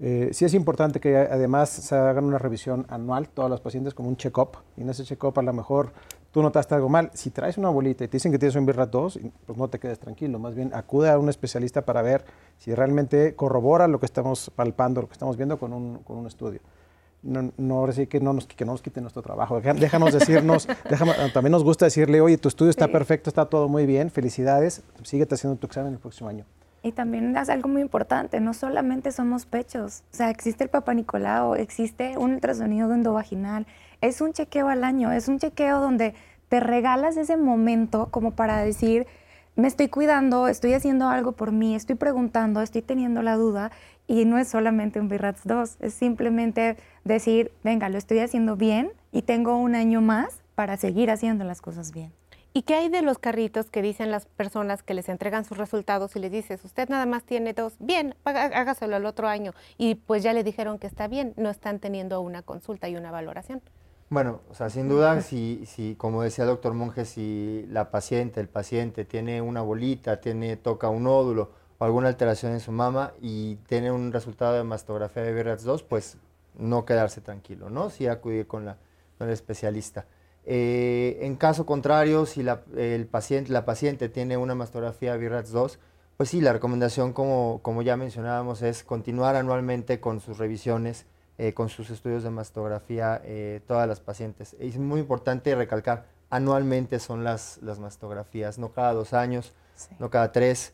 Eh, sí es importante que además se hagan una revisión anual, todas las pacientes, como un check-up. Y en ese check-up a lo mejor tú notaste algo mal. Si traes una bolita y te dicen que tienes un BIRAT 2, pues no te quedes tranquilo. Más bien acude a un especialista para ver si realmente corrobora lo que estamos palpando, lo que estamos viendo con un, con un estudio. No, no ahora sí que no nos, que no nos quiten nuestro trabajo. Déjanos decirnos, también nos gusta decirle, oye, tu estudio está perfecto, está todo muy bien, felicidades, síguete haciendo tu examen el próximo año. Y también es algo muy importante, no solamente somos pechos, o sea, existe el Papa Nicolau, existe un ultrasonido endovaginal, es un chequeo al año, es un chequeo donde te regalas ese momento como para decir, me estoy cuidando, estoy haciendo algo por mí, estoy preguntando, estoy teniendo la duda y no es solamente un BIRATS 2, es simplemente decir, venga, lo estoy haciendo bien y tengo un año más para seguir haciendo las cosas bien. ¿Y qué hay de los carritos que dicen las personas que les entregan sus resultados y les dices, usted nada más tiene dos, bien, hágaselo el otro año? Y pues ya le dijeron que está bien, no están teniendo una consulta y una valoración. Bueno, o sea, sin duda, si, si, como decía el doctor Monge, si la paciente, el paciente tiene una bolita, tiene, toca un nódulo o alguna alteración en su mama y tiene un resultado de mastografía de BRATS 2, pues no quedarse tranquilo, ¿no? Sí acudir con, la, con el especialista. Eh, en caso contrario, si la, el paciente, la paciente tiene una mastografía BRATS 2, pues sí, la recomendación, como, como ya mencionábamos, es continuar anualmente con sus revisiones, eh, con sus estudios de mastografía, eh, todas las pacientes. Es muy importante recalcar, anualmente son las, las mastografías, no cada dos años, no cada tres.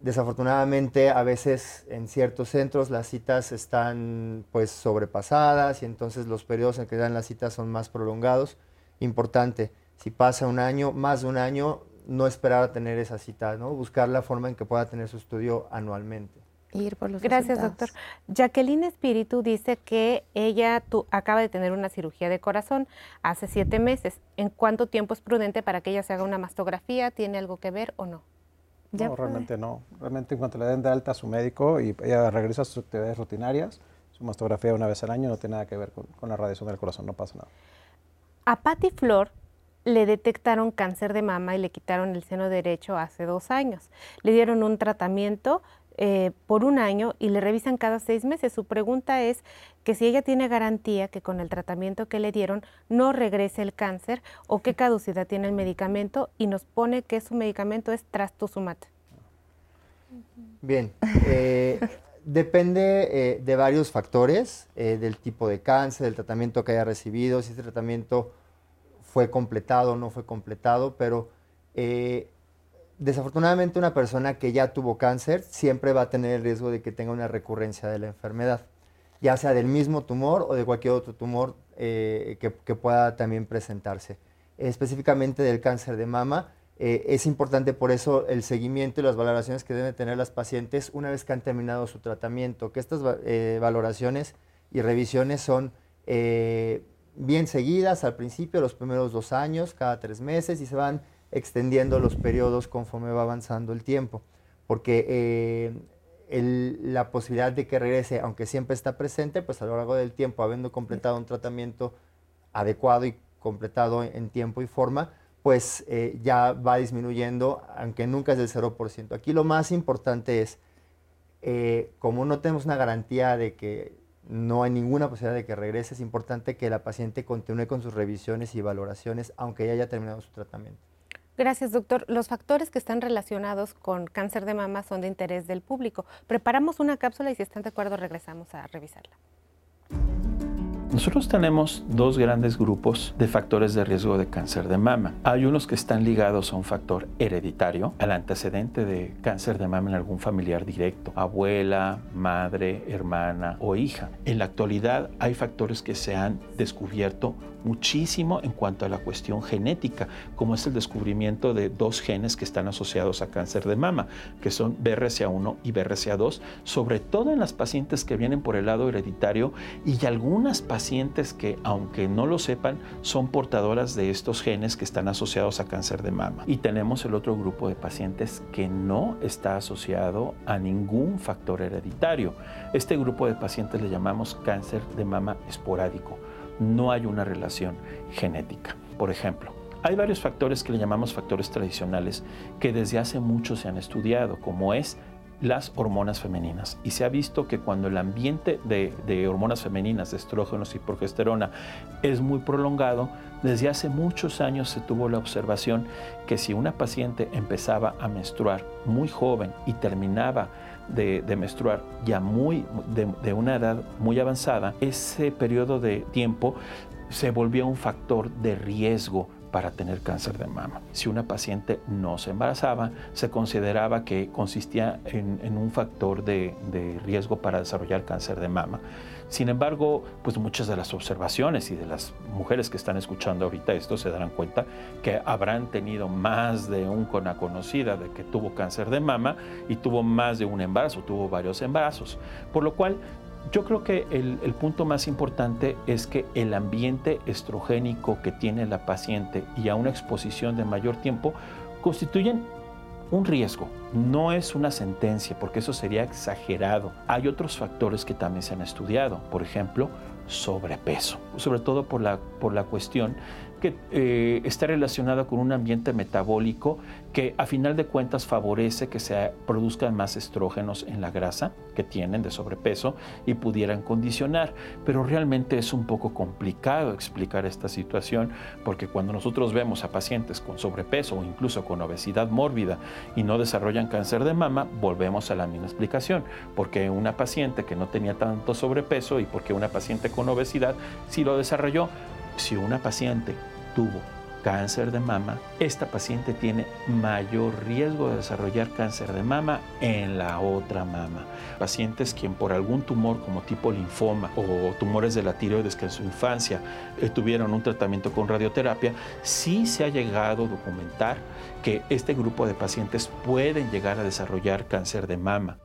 Desafortunadamente, a veces en ciertos centros las citas están pues sobrepasadas y entonces los periodos en que dan las citas son más prolongados importante. Si pasa un año, más de un año, no esperar a tener esa cita, ¿no? Buscar la forma en que pueda tener su estudio anualmente. Ir por los Gracias, doctor. Jacqueline Espíritu dice que ella acaba de tener una cirugía de corazón hace siete meses. ¿En cuánto tiempo es prudente para que ella se haga una mastografía? ¿Tiene algo que ver o no? No, realmente no. Realmente en cuanto le den de alta a su médico y ella regresa a sus actividades rutinarias, su mastografía una vez al año no tiene nada que ver con la radiación del corazón, no pasa nada. A Patty Flor le detectaron cáncer de mama y le quitaron el seno derecho hace dos años. Le dieron un tratamiento eh, por un año y le revisan cada seis meses. Su pregunta es que si ella tiene garantía que con el tratamiento que le dieron no regrese el cáncer o qué caducidad tiene el medicamento y nos pone que su medicamento es trastuzumab. Bien, eh, depende eh, de varios factores, del tipo de cáncer, del tratamiento que haya recibido, si ese tratamiento fue completado o no fue completado, pero desafortunadamente una persona que ya tuvo cáncer siempre va a tener el riesgo de que tenga una recurrencia de la enfermedad, ya sea del mismo tumor o de cualquier otro tumor eh, que, pueda también presentarse. específicamente del cáncer de mama, eh, es importante por eso el seguimiento y las valoraciones que deben tener las pacientes una vez que han terminado su tratamiento, que estas eh, valoraciones y revisiones son bien seguidas al principio, los primeros dos años, cada tres meses, y se van extendiendo los periodos conforme va avanzando el tiempo, porque eh, la posibilidad de que regrese, aunque siempre está presente, pues a lo largo del tiempo, habiendo completado un tratamiento adecuado y completado en tiempo y forma, pues eh, ya va disminuyendo, aunque nunca es del 0%. Aquí lo más importante es, eh, como no tenemos una garantía de que no hay ninguna posibilidad de que regrese, es importante que la paciente continúe con sus revisiones y valoraciones, aunque ya haya terminado su tratamiento. Gracias, doctor. Los factores que están relacionados con cáncer de mama son de interés del público. Preparamos una cápsula y si están de acuerdo regresamos a revisarla. Nosotros tenemos dos grandes grupos de factores de riesgo de cáncer de mama. Hay unos que están ligados a un factor hereditario, al antecedente de cáncer de mama en algún familiar directo, abuela, madre, hermana o hija. En la actualidad hay factores que se han descubierto muchísimo en cuanto a la cuestión genética, como es el descubrimiento de dos genes que están asociados a cáncer de mama, que son BRCA1 y BRCA2, sobre todo en las pacientes que vienen por el lado hereditario y algunas pacientes que, aunque no lo sepan, son portadoras de estos genes que están asociados a cáncer de mama. Y tenemos el otro grupo de pacientes que no está asociado a ningún factor hereditario. Este grupo de pacientes le llamamos cáncer de mama esporádico no hay una relación genética. Por ejemplo, hay varios factores que le llamamos factores tradicionales que desde hace mucho se han estudiado, como es las hormonas femeninas. Y se ha visto que cuando el ambiente de, hormonas femeninas, de estrógenos y progesterona, es muy prolongado, desde hace muchos años se tuvo la observación que si una paciente empezaba a menstruar muy joven y terminaba de, menstruar ya muy de, una edad muy avanzada, ese periodo de tiempo se volvió un factor de riesgo para tener cáncer de mama. Si una paciente no se embarazaba, se consideraba que consistía en, un factor de, riesgo para desarrollar cáncer de mama. Sin embargo, pues muchas de las observaciones y de las mujeres que están escuchando ahorita esto se darán cuenta que habrán tenido más de una conocida de que tuvo cáncer de mama y tuvo más de un embarazo, tuvo varios embarazos. Por lo cual, yo creo que el, punto más importante es que el ambiente estrogénico que tiene la paciente y a una exposición de mayor tiempo constituyen un riesgo, no es una sentencia, porque eso sería exagerado. Hay otros factores que también se han estudiado, por ejemplo, sobrepeso, sobre todo por la, por la cuestión que eh, está relacionada con un ambiente metabólico que a final de cuentas favorece que se produzcan más estrógenos en la grasa que tienen de sobrepeso y pudieran condicionar. Pero realmente es un poco complicado explicar esta situación porque cuando nosotros vemos a pacientes con sobrepeso o incluso con obesidad mórbida y no desarrollan cáncer de mama, volvemos a la misma explicación. Porque una paciente que no tenía tanto sobrepeso y porque una paciente con obesidad sí lo desarrolló, si una paciente tuvo cáncer de mama, esta paciente tiene mayor riesgo de desarrollar cáncer de mama en la otra mama. Pacientes quien por algún tumor como tipo linfoma o tumores de la tiroides que en su infancia eh, tuvieron un tratamiento con radioterapia, sí se ha llegado a documentar que este grupo de pacientes pueden llegar a desarrollar cáncer de mama.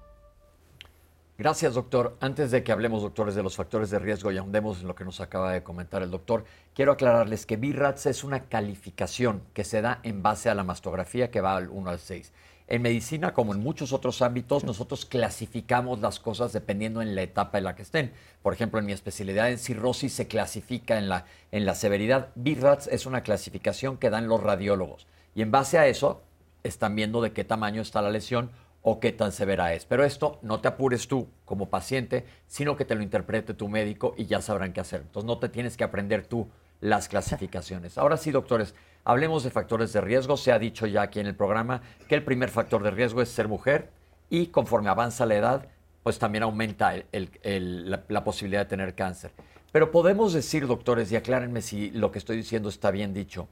Gracias, doctor. Antes de que hablemos, doctores, de los factores de riesgo y ahondemos en lo que nos acaba de comentar el doctor, quiero aclararles que BIRATS es una calificación que se da en base a la mastografía que va al 1 al 6. En medicina, como en muchos otros ámbitos, nosotros clasificamos las cosas dependiendo en la etapa en la que estén. Por ejemplo, en mi especialidad en cirrosis se clasifica en la, en la severidad. BIRATS es una clasificación que dan los radiólogos. Y en base a eso, están viendo de qué tamaño está la lesión o qué tan severa es. Pero esto no te apures tú como paciente, sino que te lo interprete tu médico y ya sabrán qué hacer. Entonces no te tienes que aprender tú las clasificaciones. Ahora sí, doctores, hablemos de factores de riesgo. Se ha dicho ya aquí en el programa que el primer factor de riesgo es ser mujer y conforme avanza la edad, pues también aumenta la, la posibilidad de tener cáncer. Pero podemos decir, doctores, y aclárenme si lo que estoy diciendo está bien dicho,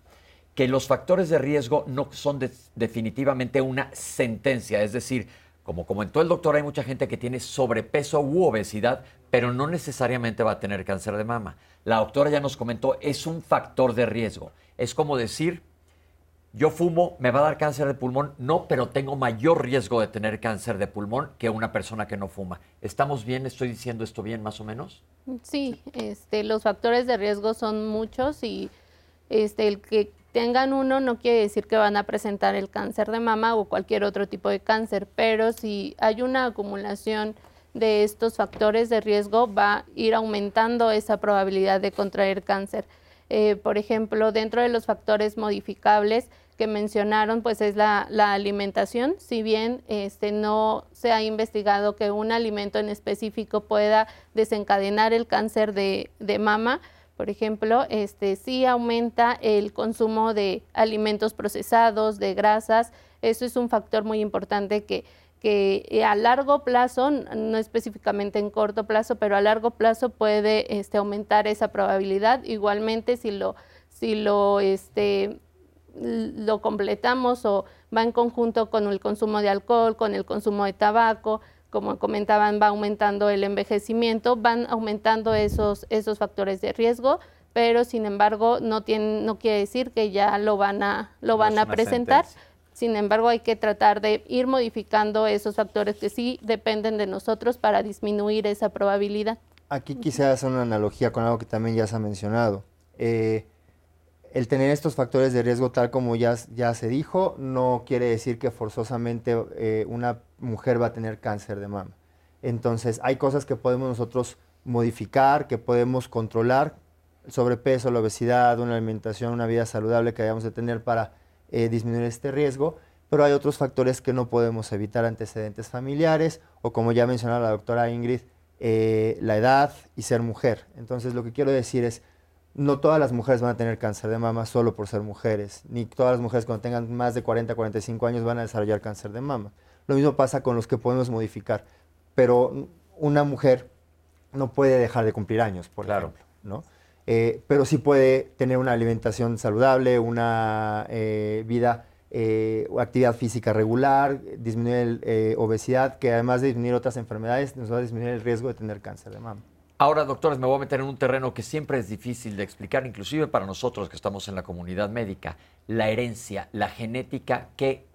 que los factores de riesgo no son definitivamente una sentencia. Es decir, como comentó el doctor, hay mucha gente que tiene sobrepeso u obesidad, pero no necesariamente va a tener cáncer de mama. La doctora ya nos comentó, es un factor de riesgo. Es como decir, yo fumo, me va a dar cáncer de pulmón, no, pero tengo mayor riesgo de tener cáncer de pulmón que una persona que no fuma. ¿Estamos bien? ¿Estoy diciendo esto bien más o menos? Sí, este, los factores de riesgo son muchos y este, el que tengan uno no quiere decir que van a presentar el cáncer de mama o cualquier otro tipo de cáncer, pero si hay una acumulación de estos factores de riesgo va a ir aumentando esa probabilidad de contraer cáncer. Eh, por ejemplo, dentro de los factores modificables que mencionaron, pues es la, alimentación. Si bien este, no se ha investigado que un alimento en específico pueda desencadenar el cáncer de mama, por ejemplo, este, sí aumenta el consumo de alimentos procesados, de grasas. Eso es un factor muy importante que, que a largo plazo, no específicamente en corto plazo, pero a largo plazo puede este, aumentar esa probabilidad. Igualmente, si lo, si lo, este, lo completamos o va en conjunto con el consumo de alcohol, con el consumo de tabaco, como comentaban, va aumentando el envejecimiento, van aumentando esos, esos factores de riesgo, pero sin embargo no, tienen, no quiere decir que ya lo van a, lo van a presentar. Sin embargo, hay que tratar de ir modificando esos factores que sí dependen de nosotros para disminuir esa probabilidad. Aquí quisiera hacer una analogía con algo que también ya se ha mencionado. Eh, el tener estos factores de riesgo, tal como ya, se dijo, no quiere decir que forzosamente eh, una mujer va a tener cáncer de mama. Entonces, hay cosas que podemos nosotros modificar, que podemos controlar, el sobrepeso, la obesidad, una alimentación, una vida saludable que debemos de tener para eh, disminuir este riesgo, pero hay otros factores que no podemos evitar, antecedentes familiares o como ya mencionaba la doctora Ingrid, eh, la edad y ser mujer. Entonces, lo que quiero decir es, no todas las mujeres van a tener cáncer de mama solo por ser mujeres, ni todas las mujeres cuando tengan más de 40, 45 años van a desarrollar cáncer de mama. Lo mismo pasa con los que podemos modificar, pero una mujer no puede dejar de cumplir años, por ejemplo, ¿no? Eh, pero sí puede tener una alimentación saludable, una eh, vida, eh, actividad física regular, disminuir la obesidad, que además de disminuir otras enfermedades, nos va a disminuir el riesgo de tener cáncer de mama. Ahora, doctores, me voy a meter en un terreno que siempre es difícil de explicar, inclusive para nosotros que estamos en la comunidad médica. La herencia, la genética, ¿qué,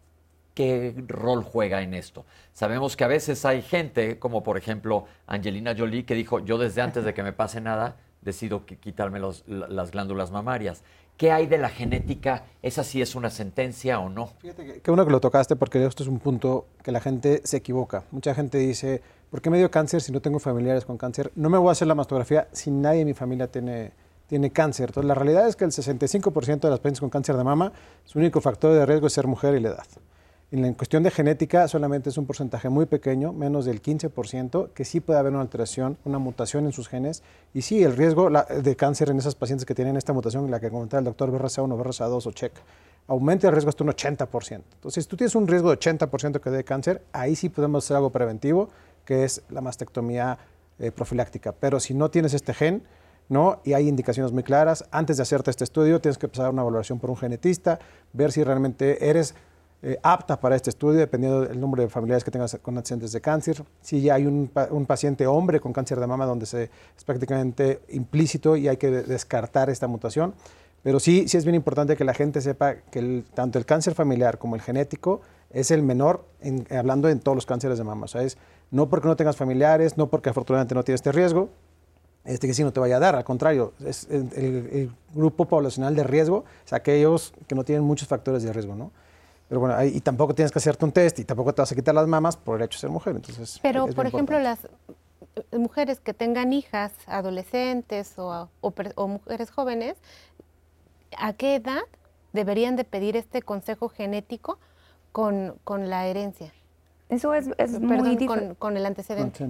qué rol juega en esto? Sabemos que a veces hay gente, como por ejemplo Angelina Jolie, que dijo, yo desde antes de que me pase nada, decido quitarme las glándulas mamarias. ¿Qué hay de la genética? ¿Esa sí es una sentencia o no? Fíjate que, que uno que lo tocaste, porque esto es un punto que la gente se equivoca. Mucha gente dice, ¿por qué me dio cáncer si no tengo familiares con cáncer? No me voy a hacer la mastografía si nadie en mi familia tiene, tiene cáncer. Entonces, la realidad es que el 65% de las pacientes con cáncer de mama, su único factor de riesgo es ser mujer y la edad. En la cuestión de genética, solamente es un porcentaje muy pequeño, menos del 15%, que sí puede haber una alteración, una mutación en sus genes. Y sí, el riesgo de cáncer en esas pacientes que tienen esta mutación, la que comentaba el doctor BRCA1, BRCA2 o CHEC, aumenta el riesgo hasta un 80%. Entonces, si tú tienes un riesgo de 80% que dé cáncer, ahí sí podemos hacer algo preventivo que es la mastectomía eh, profiláctica. Pero si no tienes este gen, ¿no? Y hay indicaciones muy claras, antes de hacerte este estudio tienes que pasar una valoración por un genetista, ver si realmente eres eh, apta para este estudio, dependiendo del número de familiares que tengas con antecedentes de cáncer. Si ya hay un, paciente hombre con cáncer de mama donde se, es prácticamente implícito y hay que descartar esta mutación. Pero sí, sí es bien importante que la gente sepa que tanto el cáncer familiar como el genético es el menor, hablando en todos los cánceres de mama. O sea, es no porque no tengas familiares, no porque afortunadamente no tienes este riesgo, este que sí no te vaya a dar, al contrario, es el, grupo poblacional de riesgo es aquellos que no tienen muchos factores de riesgo, ¿no? Pero bueno, y tampoco tienes que hacerte un test y tampoco te vas a quitar las mamas por el hecho de ser mujer. Entonces, Pero, por ejemplo, las mujeres que tengan hijas, adolescentes o, o mujeres jóvenes, ¿a qué edad deberían de pedir este consejo genético con, con la herencia? Eso es, es muy Perdón, difícil. con, con el antecedente.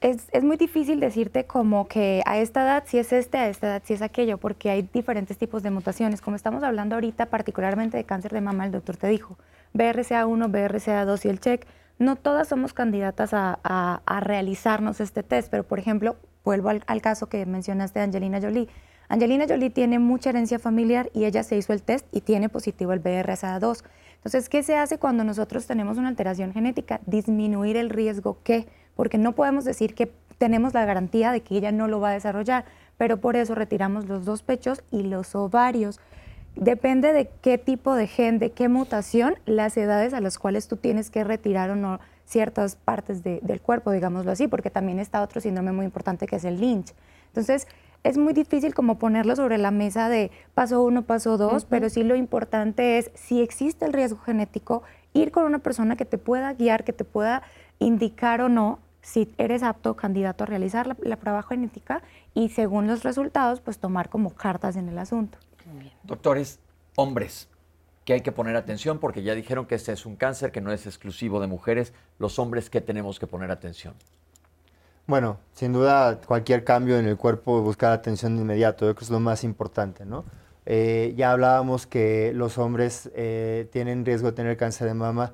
Es, es muy difícil decirte como que a esta edad sí es este, a esta edad sí es aquello, porque hay diferentes tipos de mutaciones. Como estamos hablando ahorita particularmente de cáncer de mama, el doctor te dijo, BRCA1, BRCA2 y el check, no todas somos candidatas a, a- a realizarnos este test, pero por ejemplo, vuelvo al, al caso que mencionaste de Angelina Jolie. Angelina Jolie tiene mucha herencia familiar y ella se hizo el test y tiene positivo el BRCA2. Entonces, ¿qué se hace cuando nosotros tenemos una alteración genética? Disminuir el riesgo que, porque no podemos decir que tenemos la garantía de que ella no lo va a desarrollar, pero por eso retiramos los dos pechos y los ovarios. Depende de qué tipo de gen, de qué mutación, las edades a las cuales tú tienes que retirar o no ciertas partes de- del cuerpo, digámoslo así, porque también está otro síndrome muy importante que es el Lynch. Entonces, es muy difícil como ponerlo sobre la mesa de paso uno, paso dos, pero sí lo importante es, si existe el riesgo genético, ir con una persona que te pueda guiar, que te pueda indicar o no si eres apto candidato a realizar la, la prueba genética y según los resultados, pues tomar como cartas en el asunto. Doctores, hombres, que hay que poner atención porque ya dijeron que este es un cáncer que no es exclusivo de mujeres. Los hombres, ¿qué tenemos que poner atención? Bueno, sin duda cualquier cambio en el cuerpo, buscar atención de inmediato, yo creo que es lo más importante, ¿no? Eh, ya hablábamos que los hombres eh, tienen riesgo de tener cáncer de mama.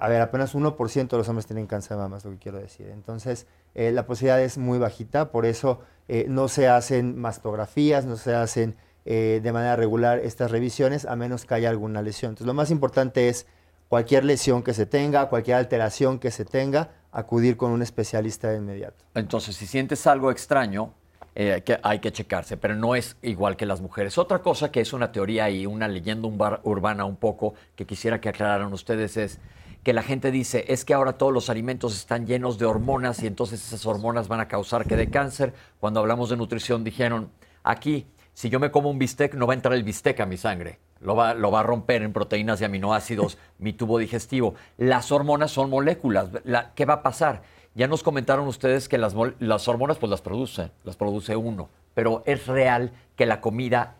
A ver, apenas 1% de los hombres tienen cáncer de mama, es lo que quiero decir. Entonces, eh, la posibilidad es muy bajita, por eso eh, no se hacen mastografías, no se hacen eh, de manera regular estas revisiones, a menos que haya alguna lesión. Entonces, lo más importante es cualquier lesión que se tenga, cualquier alteración que se tenga, acudir con un especialista de inmediato. Entonces, si sientes algo extraño, eh, que hay que checarse, pero no es igual que las mujeres. Otra cosa que es una teoría y una leyenda urbana un poco que quisiera que aclararan ustedes es que la gente dice es que ahora todos los alimentos están llenos de hormonas y entonces esas hormonas van a causar que dé cáncer. Cuando hablamos de nutrición dijeron, aquí, si yo me como un bistec, no va a entrar el bistec a mi sangre. Lo va, lo va a romper en proteínas y aminoácidos mi tubo digestivo. Las hormonas son moléculas. La- ¿Qué va a pasar? Ya nos comentaron ustedes que las, las hormonas pues las produce, las produce uno, pero es real que la comida,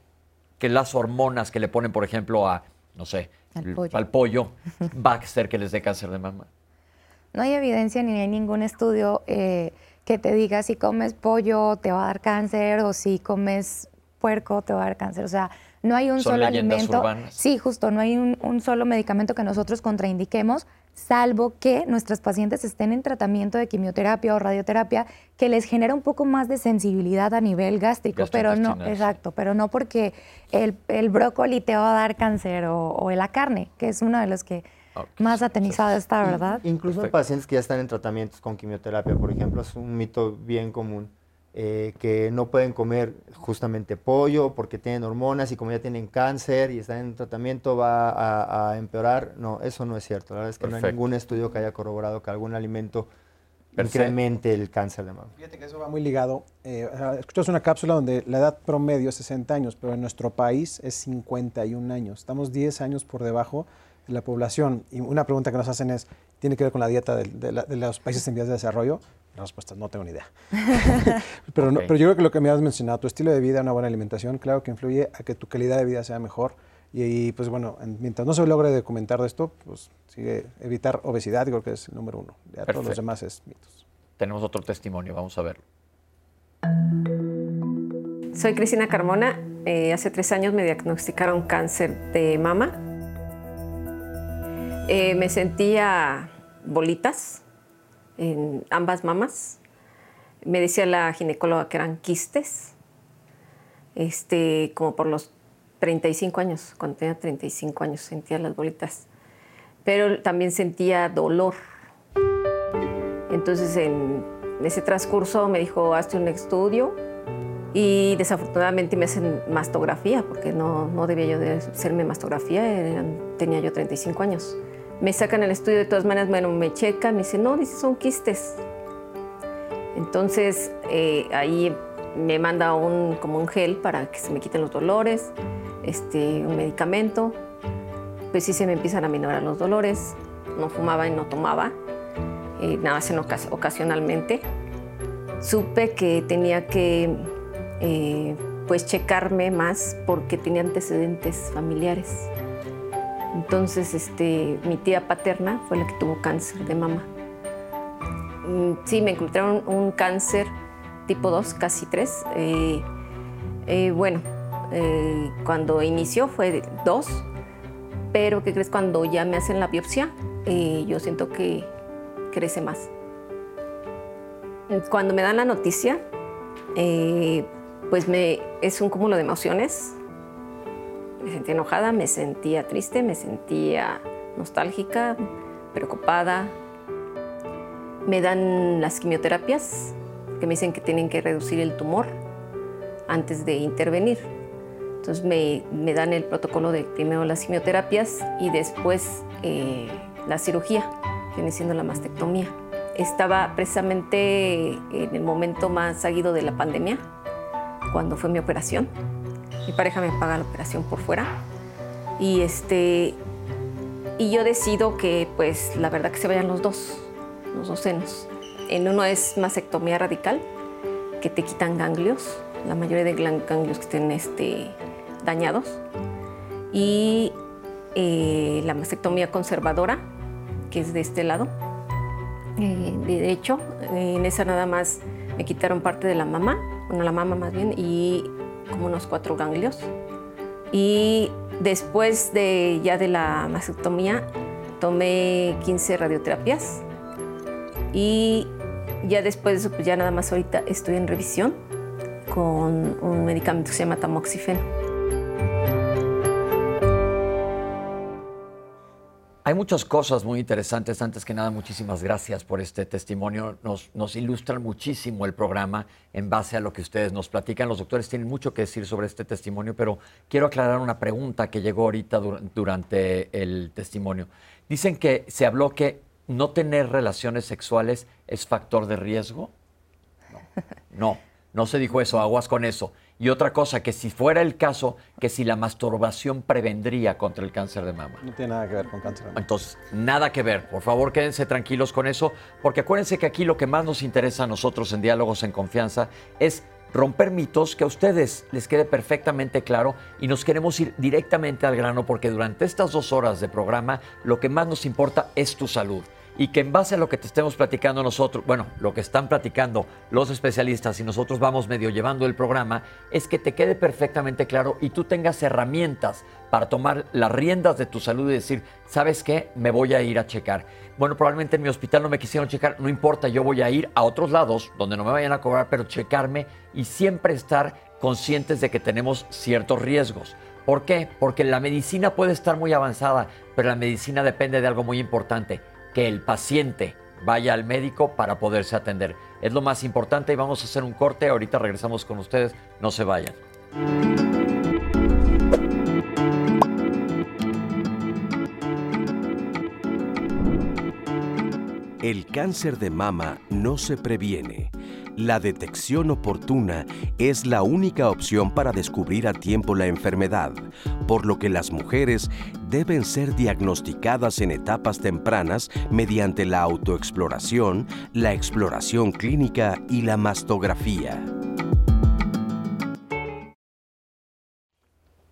que las hormonas que le ponen, por ejemplo, a, no sé, Al pollo. al pollo, va a hacer que les dé cáncer de mama. No hay evidencia ni hay ningún estudio eh, que te diga si comes pollo te va a dar cáncer o si comes puerco te va a dar cáncer. O sea, no hay un Son solo alimento. urbanas. Sí, justo, no hay un, un solo medicamento que nosotros contraindiquemos, salvo que nuestras pacientes estén en tratamiento de quimioterapia o radioterapia que les genera un poco más de sensibilidad a nivel gástrico, pero no, exacto, pero no porque el, el brócoli te va a dar cáncer o, o la carne, que es uno de los que Ok, más atenizada está, ¿verdad? Incluso en pacientes que ya están en tratamientos con quimioterapia, por ejemplo, es un mito bien común, eh, que no pueden comer justamente pollo porque tienen hormonas y como ya tienen cáncer y están en tratamiento va a, a empeorar. No, eso no es cierto. La verdad es que no hay ningún estudio que haya corroborado que algún alimento Perfecto. incremente el cáncer de mama. Fíjate que eso va muy ligado. Eh, escuchas una cápsula donde la edad promedio es 60 años, pero en nuestro país es 51 años. Estamos 10 años por debajo de la población. Y una pregunta que nos hacen es, ¿tiene que ver con la dieta de, la- de los países en vías de desarrollo? La respuesta es no tengo ni idea. pero, no- pero yo creo que lo que me has mencionado, tu estilo de vida, una buena alimentación, claro que influye a que tu calidad de vida sea mejor. Y, y, pues bueno, en- mientras no se logre documentar de esto, pues sigue evitar obesidad, creo que es el número uno. Ya todos los demás es mitos. Tenemos otro testimonio, vamos a verlo. Soy Cristina Carmona. Eh, hace tres años me diagnosticaron cáncer de mama. Eh, me sentía bolitas en ambas mamas. Me decía la ginecóloga que eran quistes. Este, como por los 35 años, cuando tenía 35 años sentía las bolitas. Pero también sentía dolor. Entonces en ese transcurso me dijo, hazte un estudio y desafortunadamente me hacen mastografía, porque no, no debía yo de hacerme mastografía, tenía yo 35 años. Me sacan el estudio de todas maneras, bueno, me checan, me dicen, no, dice, son quistes. Entonces eh, ahí me manda un, como un gel para que se me quiten los dolores, este, un medicamento. Pues sí se me empiezan a minorar los dolores, no fumaba y no tomaba, eh, nada más en ocas- ocasionalmente. Supe que tenía que eh, pues checarme más porque tenía antecedentes familiares. Entonces, este, mi tía paterna fue la que tuvo cáncer de mama. mm, sí, me encontraron un cáncer tipo 2, casi 3. Eh, eh, bueno, eh, cuando inició fue 2, pero ¿qué crees? Cuando ya me hacen la biopsia, yo siento que crece más. Cuando me dan la noticia, pues me, es un cúmulo de emociones. Me sentía enojada, me sentía triste, me sentía nostálgica, preocupada. Me dan las quimioterapias, que me dicen que tienen que reducir el tumor antes de intervenir. Entonces me, dan el protocolo de primero las quimioterapias y después eh, la cirugía, que viene siendo la mastectomía. Estaba precisamente en el momento más seguido de la pandemia, cuando fue mi operación. Mi pareja me paga la operación por fuera. Y, este, y yo decido que, pues, la verdad que se vayan los dos, los dos senos. En uno es mastectomía radical, que te quitan ganglios, la mayoría de ganglios que estén este, dañados. Y eh, la mastectomía conservadora, que es de este lado. Eh, de hecho, en esa nada más me quitaron parte de la mama, bueno, la mama más bien, y como unos cuatro ganglios. Y después de ya de la mastectomía, tomé 15 radioterapias y ya después de eso, pues ya nada más ahorita estoy en revisión con un medicamento que se llama tamoxifeno. Hay muchas cosas muy interesantes. Antes que nada, muchísimas gracias por este testimonio. Nos, nos, ilustran muchísimo el programa en base a lo que ustedes nos platican. Los doctores tienen mucho que decir sobre este testimonio, pero quiero aclarar una pregunta que llegó ahorita durante el testimonio. Dicen que se habló que no tener relaciones sexuales es factor de riesgo. No, no, no se dijo eso, aguas con eso. Y otra cosa, que si fuera el caso, que si la masturbación prevendría contra el cáncer de mama. No tiene nada que ver con cáncer de mama. Entonces, nada que ver. Por favor, quédense tranquilos con eso, porque acuérdense que aquí lo que más nos interesa a nosotros en Diálogos en Confianza es romper mitos, que a ustedes les quede perfectamente claro y nos queremos ir directamente al grano porque durante estas dos horas de programa lo que más nos importa es tu salud y que en base a lo que te estemos platicando nosotros, bueno, lo que están platicando los especialistas y nosotros vamos medio llevando el programa, es que te quede perfectamente claro y tú tengas herramientas para tomar las riendas de tu salud y decir, ¿sabes qué? Me voy a ir a checar. Bueno, probablemente en mi hospital no me quisieron checar, no importa, yo voy a ir a otros lados donde no me vayan a cobrar, pero checarme y siempre estar conscientes de que tenemos ciertos riesgos. ¿Por qué? Porque la medicina puede estar muy avanzada, pero la medicina depende de algo muy importante, que el paciente vaya al médico para poderse atender. Es lo más importante y vamos a hacer un corte. Ahorita regresamos con ustedes. No se vayan. El cáncer de mama no se previene la detección oportuna es la única opción para descubrir a tiempo la enfermedad, por lo que las mujeres deben ser diagnosticadas en etapas tempranas mediante la autoexploración, la exploración clínica y la mastografía.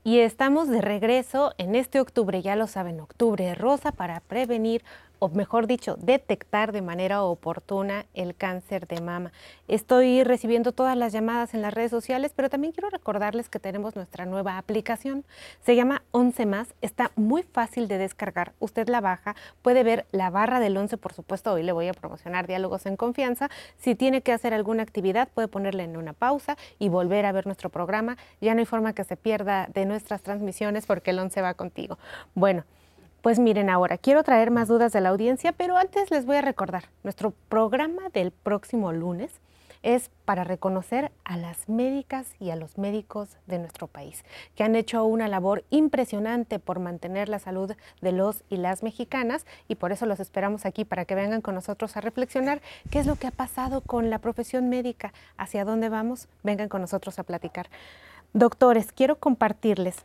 Y estamos de regreso en este octubre, ya lo saben, octubre rosa para prevenir o mejor dicho, detectar de manera oportuna el cáncer de mama. Estoy recibiendo todas las llamadas en las redes sociales, pero también quiero recordarles que tenemos nuestra nueva aplicación. Se llama 11 más, está muy fácil de descargar. Usted la baja, puede ver la barra del 11, por supuesto, hoy le voy a promocionar diálogos en confianza. Si tiene que hacer alguna actividad, puede ponerle en una pausa y volver a ver nuestro programa. Ya no hay forma que se pierda de nuestras transmisiones porque el 11 va contigo. Bueno, pues miren ahora, quiero traer más dudas de la audiencia, pero antes les voy a recordar, nuestro programa del próximo lunes es para reconocer a las médicas y a los médicos de nuestro país, que han hecho una labor impresionante por mantener la salud de los y las mexicanas y por eso los esperamos aquí para que vengan con nosotros a reflexionar qué es lo que ha pasado con la profesión médica, hacia dónde vamos, vengan con nosotros a platicar. Doctores, quiero compartirles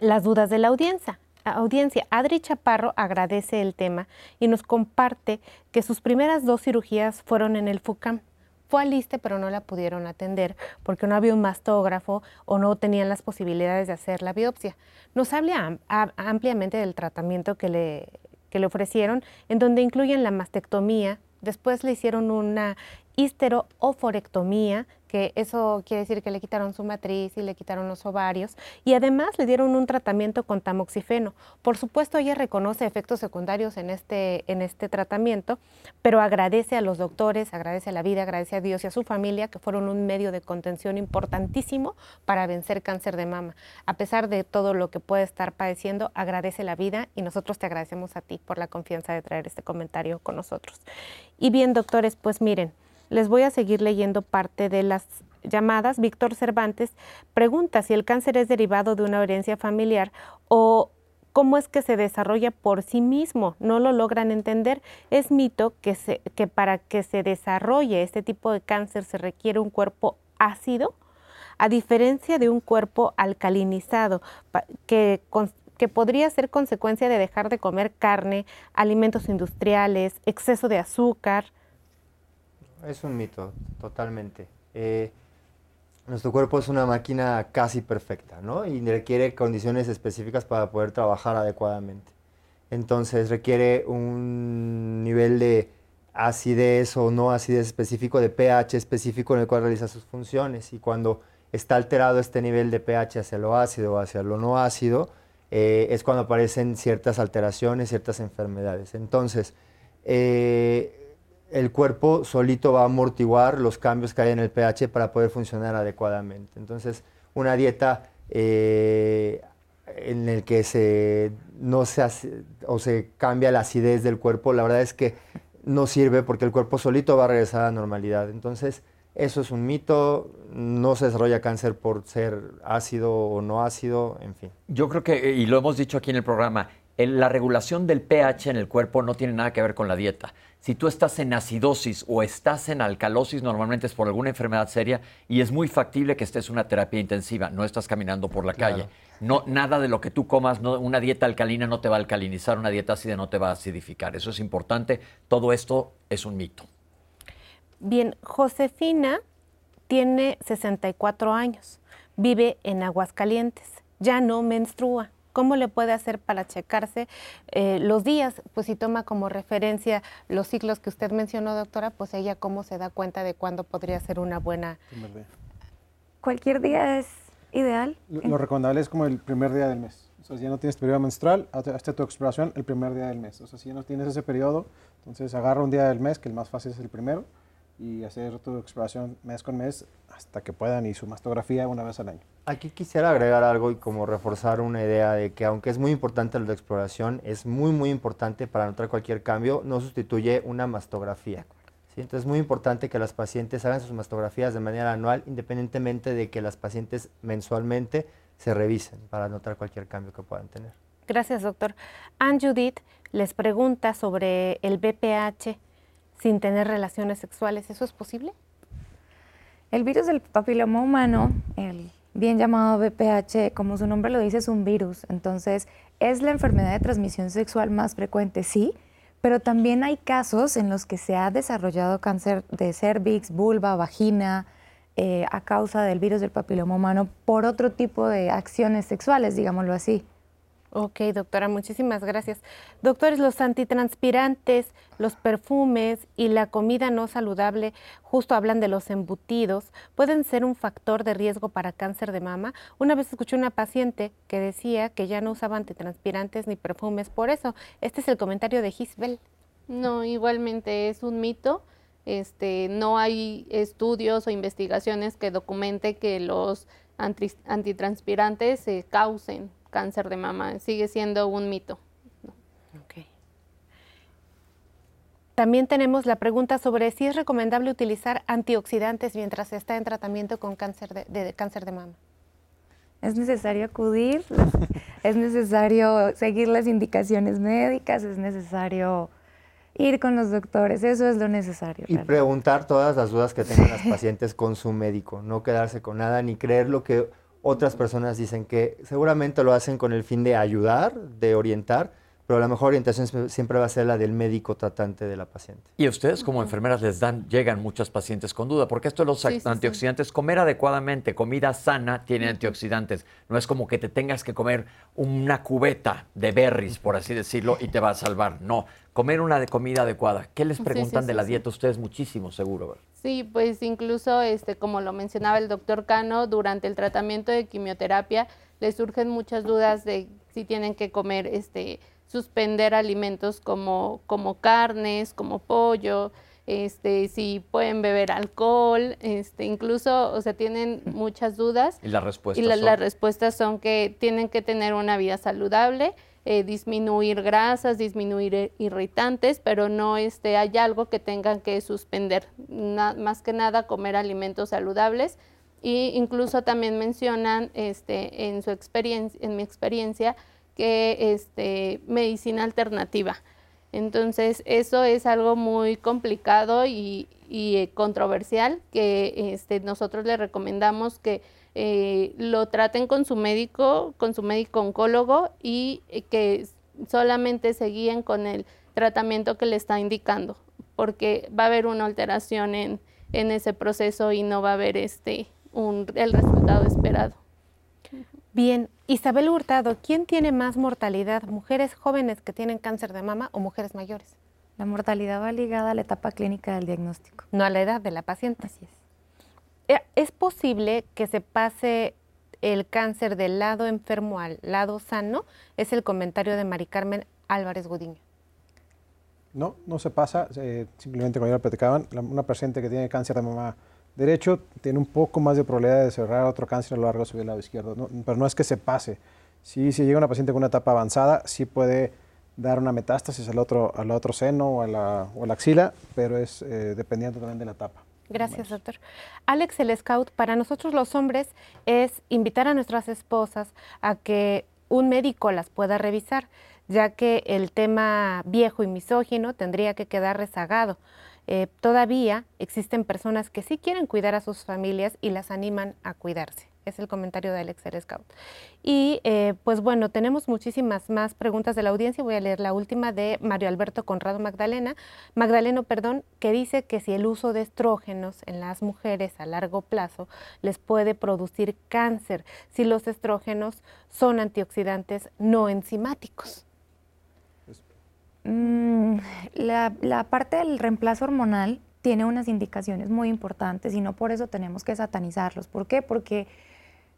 las dudas de la audiencia audiencia, Adri Chaparro agradece el tema y nos comparte que sus primeras dos cirugías fueron en el FUCAM. Fue al ISTE, pero no la pudieron atender porque no había un mastógrafo o no tenían las posibilidades de hacer la biopsia. Nos habla ampliamente del tratamiento que le, que le ofrecieron, en donde incluyen la mastectomía, Después le hicieron una histerooforectomía, que eso quiere decir que le quitaron su matriz y le quitaron los ovarios, y además le dieron un tratamiento con tamoxifeno. Por supuesto, ella reconoce efectos secundarios en este, en este tratamiento, pero agradece a los doctores, agradece a la vida, agradece a Dios y a su familia, que fueron un medio de contención importantísimo para vencer cáncer de mama. A pesar de todo lo que puede estar padeciendo, agradece la vida y nosotros te agradecemos a ti por la confianza de traer este comentario con nosotros. Y bien, doctores, pues miren, les voy a seguir leyendo parte de las llamadas. Víctor Cervantes pregunta si el cáncer es derivado de una herencia familiar o cómo es que se desarrolla por sí mismo. No lo logran entender. Es mito que, que para que se desarrolle este tipo de cáncer se requiere un cuerpo ácido, a diferencia de un cuerpo alcalinizado, que, que podría ser consecuencia de dejar de comer carne, alimentos industriales, exceso de azúcar, es un mito, totalmente. Eh, nuestro cuerpo es una máquina casi perfecta, ¿no? Y requiere condiciones específicas para poder trabajar adecuadamente. Entonces requiere un nivel de acidez o no acidez específico, de pH específico en el cual realiza sus funciones. Y cuando está alterado este nivel de pH hacia lo ácido o hacia lo no ácido, eh, es cuando aparecen ciertas alteraciones, ciertas enfermedades. Entonces, eh, el cuerpo solito va a amortiguar los cambios que hay en el pH para poder funcionar adecuadamente. Entonces, una dieta eh, en el que se, no se o se cambia la acidez del cuerpo, la verdad es que no sirve porque el cuerpo solito va a regresar a la normalidad. Entonces, eso es un mito, no se desarrolla cáncer por ser ácido o no ácido, en fin. Yo creo que, y lo hemos dicho aquí en el programa, la regulación del pH en el cuerpo no tiene nada que ver con la dieta. Si tú estás en acidosis o estás en alcalosis, normalmente es por alguna enfermedad seria y es muy factible que estés en una terapia intensiva, no estás caminando por la calle. No, nada de lo que tú comas, una dieta alcalina no te va a alcalinizar, una dieta ácida no te va a acidificar. Eso es importante. Todo esto es un mito. Bien, Josefina tiene 64 años, vive en Aguascalientes, ya no menstrua. ¿Cómo le puede hacer para checarse eh, los días? Pues si toma como referencia los ciclos que usted mencionó, doctora, pues ella cómo se da cuenta de cuándo podría ser una buena... Cualquier día es ideal. Lo, recomendable es como el primer día del mes. O sea, si ya no tienes periodo menstrual, hazte tu exploración el primer día del mes. O sea, si ya no tienes ese periodo, entonces agarra un día del mes, que el más fácil es el primero, y hacer tu exploración mes con mes hasta que puedan y su mastografía una vez al año. Aquí quisiera agregar algo y como reforzar una idea de que aunque es muy importante la exploración, es muy muy importante para notar cualquier cambio, no sustituye una mastografía. ¿sí? Entonces es muy importante que las pacientes hagan sus mastografías de manera anual, independientemente de que las pacientes mensualmente se revisen para notar cualquier cambio que puedan tener. Gracias, doctor. Anne Judith les pregunta sobre el BPH sin tener relaciones sexuales. ¿Eso es posible? El virus del papiloma humano, el bien llamado VPH, como su nombre lo dice, es un virus. Entonces, es la enfermedad de transmisión sexual más frecuente, sí, pero también hay casos en los que se ha desarrollado cáncer de cervix, vulva, vagina, eh, a causa del virus del papiloma humano por otro tipo de acciones sexuales, digámoslo así. Ok, doctora, muchísimas gracias. Doctores, los antitranspirantes, los perfumes y la comida no saludable, justo hablan de los embutidos, pueden ser un factor de riesgo para cáncer de mama. Una vez escuché una paciente que decía que ya no usaba antitranspirantes ni perfumes por eso. Este es el comentario de Gisbel. No, igualmente es un mito. Este, no hay estudios o investigaciones que documente que los antitranspirantes se causen cáncer de mama. Sigue siendo un mito. También tenemos la pregunta sobre si es recomendable utilizar antioxidantes mientras se está en tratamiento con cáncer de, cáncer de mama. Es necesario acudir, es necesario seguir las indicaciones médicas, es necesario ir con los doctores, eso es lo necesario. Y preguntar todas las dudas que tengan las pacientes con su médico, no quedarse con nada ni creer lo que otras personas dicen que seguramente lo hacen con el fin de ayudar, de orientar, pero la mejor orientación siempre va a ser la del médico tratante de la paciente. Y a ustedes como enfermeras les dan, llegan muchas pacientes con duda, porque esto de los antioxidantes, comer adecuadamente, comida sana tiene antioxidantes. No es como que te tengas que comer una cubeta de berries, por así decirlo, y te va a salvar. No, comer una de comida adecuada. ¿Qué les preguntan de la dieta ustedes muchísimo, seguro? Sí, pues incluso, este, como lo mencionaba el doctor Cano, durante el tratamiento de quimioterapia les surgen muchas dudas de si tienen que comer este suspender alimentos como, como carnes, como pollo, este, si pueden beber alcohol, este, incluso, o sea, tienen muchas dudas. Y las respuestas Y las respuestas son que tienen que tener una vida saludable, eh, disminuir grasas, disminuir irritantes, pero no este, hay algo que tengan que suspender. más que nada comer alimentos saludables. Y incluso también mencionan este, en su experiencia, en mi experiencia, que este, medicina alternativa. Entonces, eso es algo muy complicado y, eh, controversial que este, nosotros le recomendamos que eh, lo traten con su médico, con su médico oncólogo y eh, que solamente se guíen con el tratamiento que le está indicando, porque va a haber una alteración en, en ese proceso y no va a haber este, un, el resultado esperado. Bien, Isabel Hurtado, ¿quién tiene más mortalidad? ¿Mujeres jóvenes que tienen cáncer de mama o mujeres mayores? La mortalidad va ligada a la etapa clínica del diagnóstico. No a la edad de la paciente. Así es. Eh, ¿Es posible que se pase el cáncer del lado enfermo al lado sano? Es el comentario de Mari Carmen Álvarez Gudiño. No, no se pasa. simplemente, como ya lo platicaban, una paciente que tiene cáncer de mama derecho tiene un poco más de probabilidad de cerrar otro cáncer a lo largo del lado izquierdo, pero no es que se pase. Si, si llega una paciente con una etapa avanzada, sí puede dar una metástasis al otro, al otro seno o a la, o la axila, pero es eh, dependiendo también de la etapa. Gracias, doctor. Alex, el scout, para nosotros los hombres es invitar a nuestras esposas a que un médico las pueda revisar, ya que el tema viejo y misógino tendría que quedar rezagado. Eh, todavía existen personas que sí quieren cuidar a sus familias y las animan a cuidarse. Es el comentario de Alex Scout. Y eh, pues bueno, tenemos muchísimas más preguntas de la audiencia. Voy a leer la última de Mario Alberto Conrado Magdalena, Magdaleno, perdón, que dice que si el uso de estrógenos en las mujeres a largo plazo les puede producir cáncer, si los estrógenos son antioxidantes no enzimáticos. Mm, la, parte del reemplazo hormonal tiene unas indicaciones muy importantes y no por eso tenemos que satanizarlos. ¿Por qué? Porque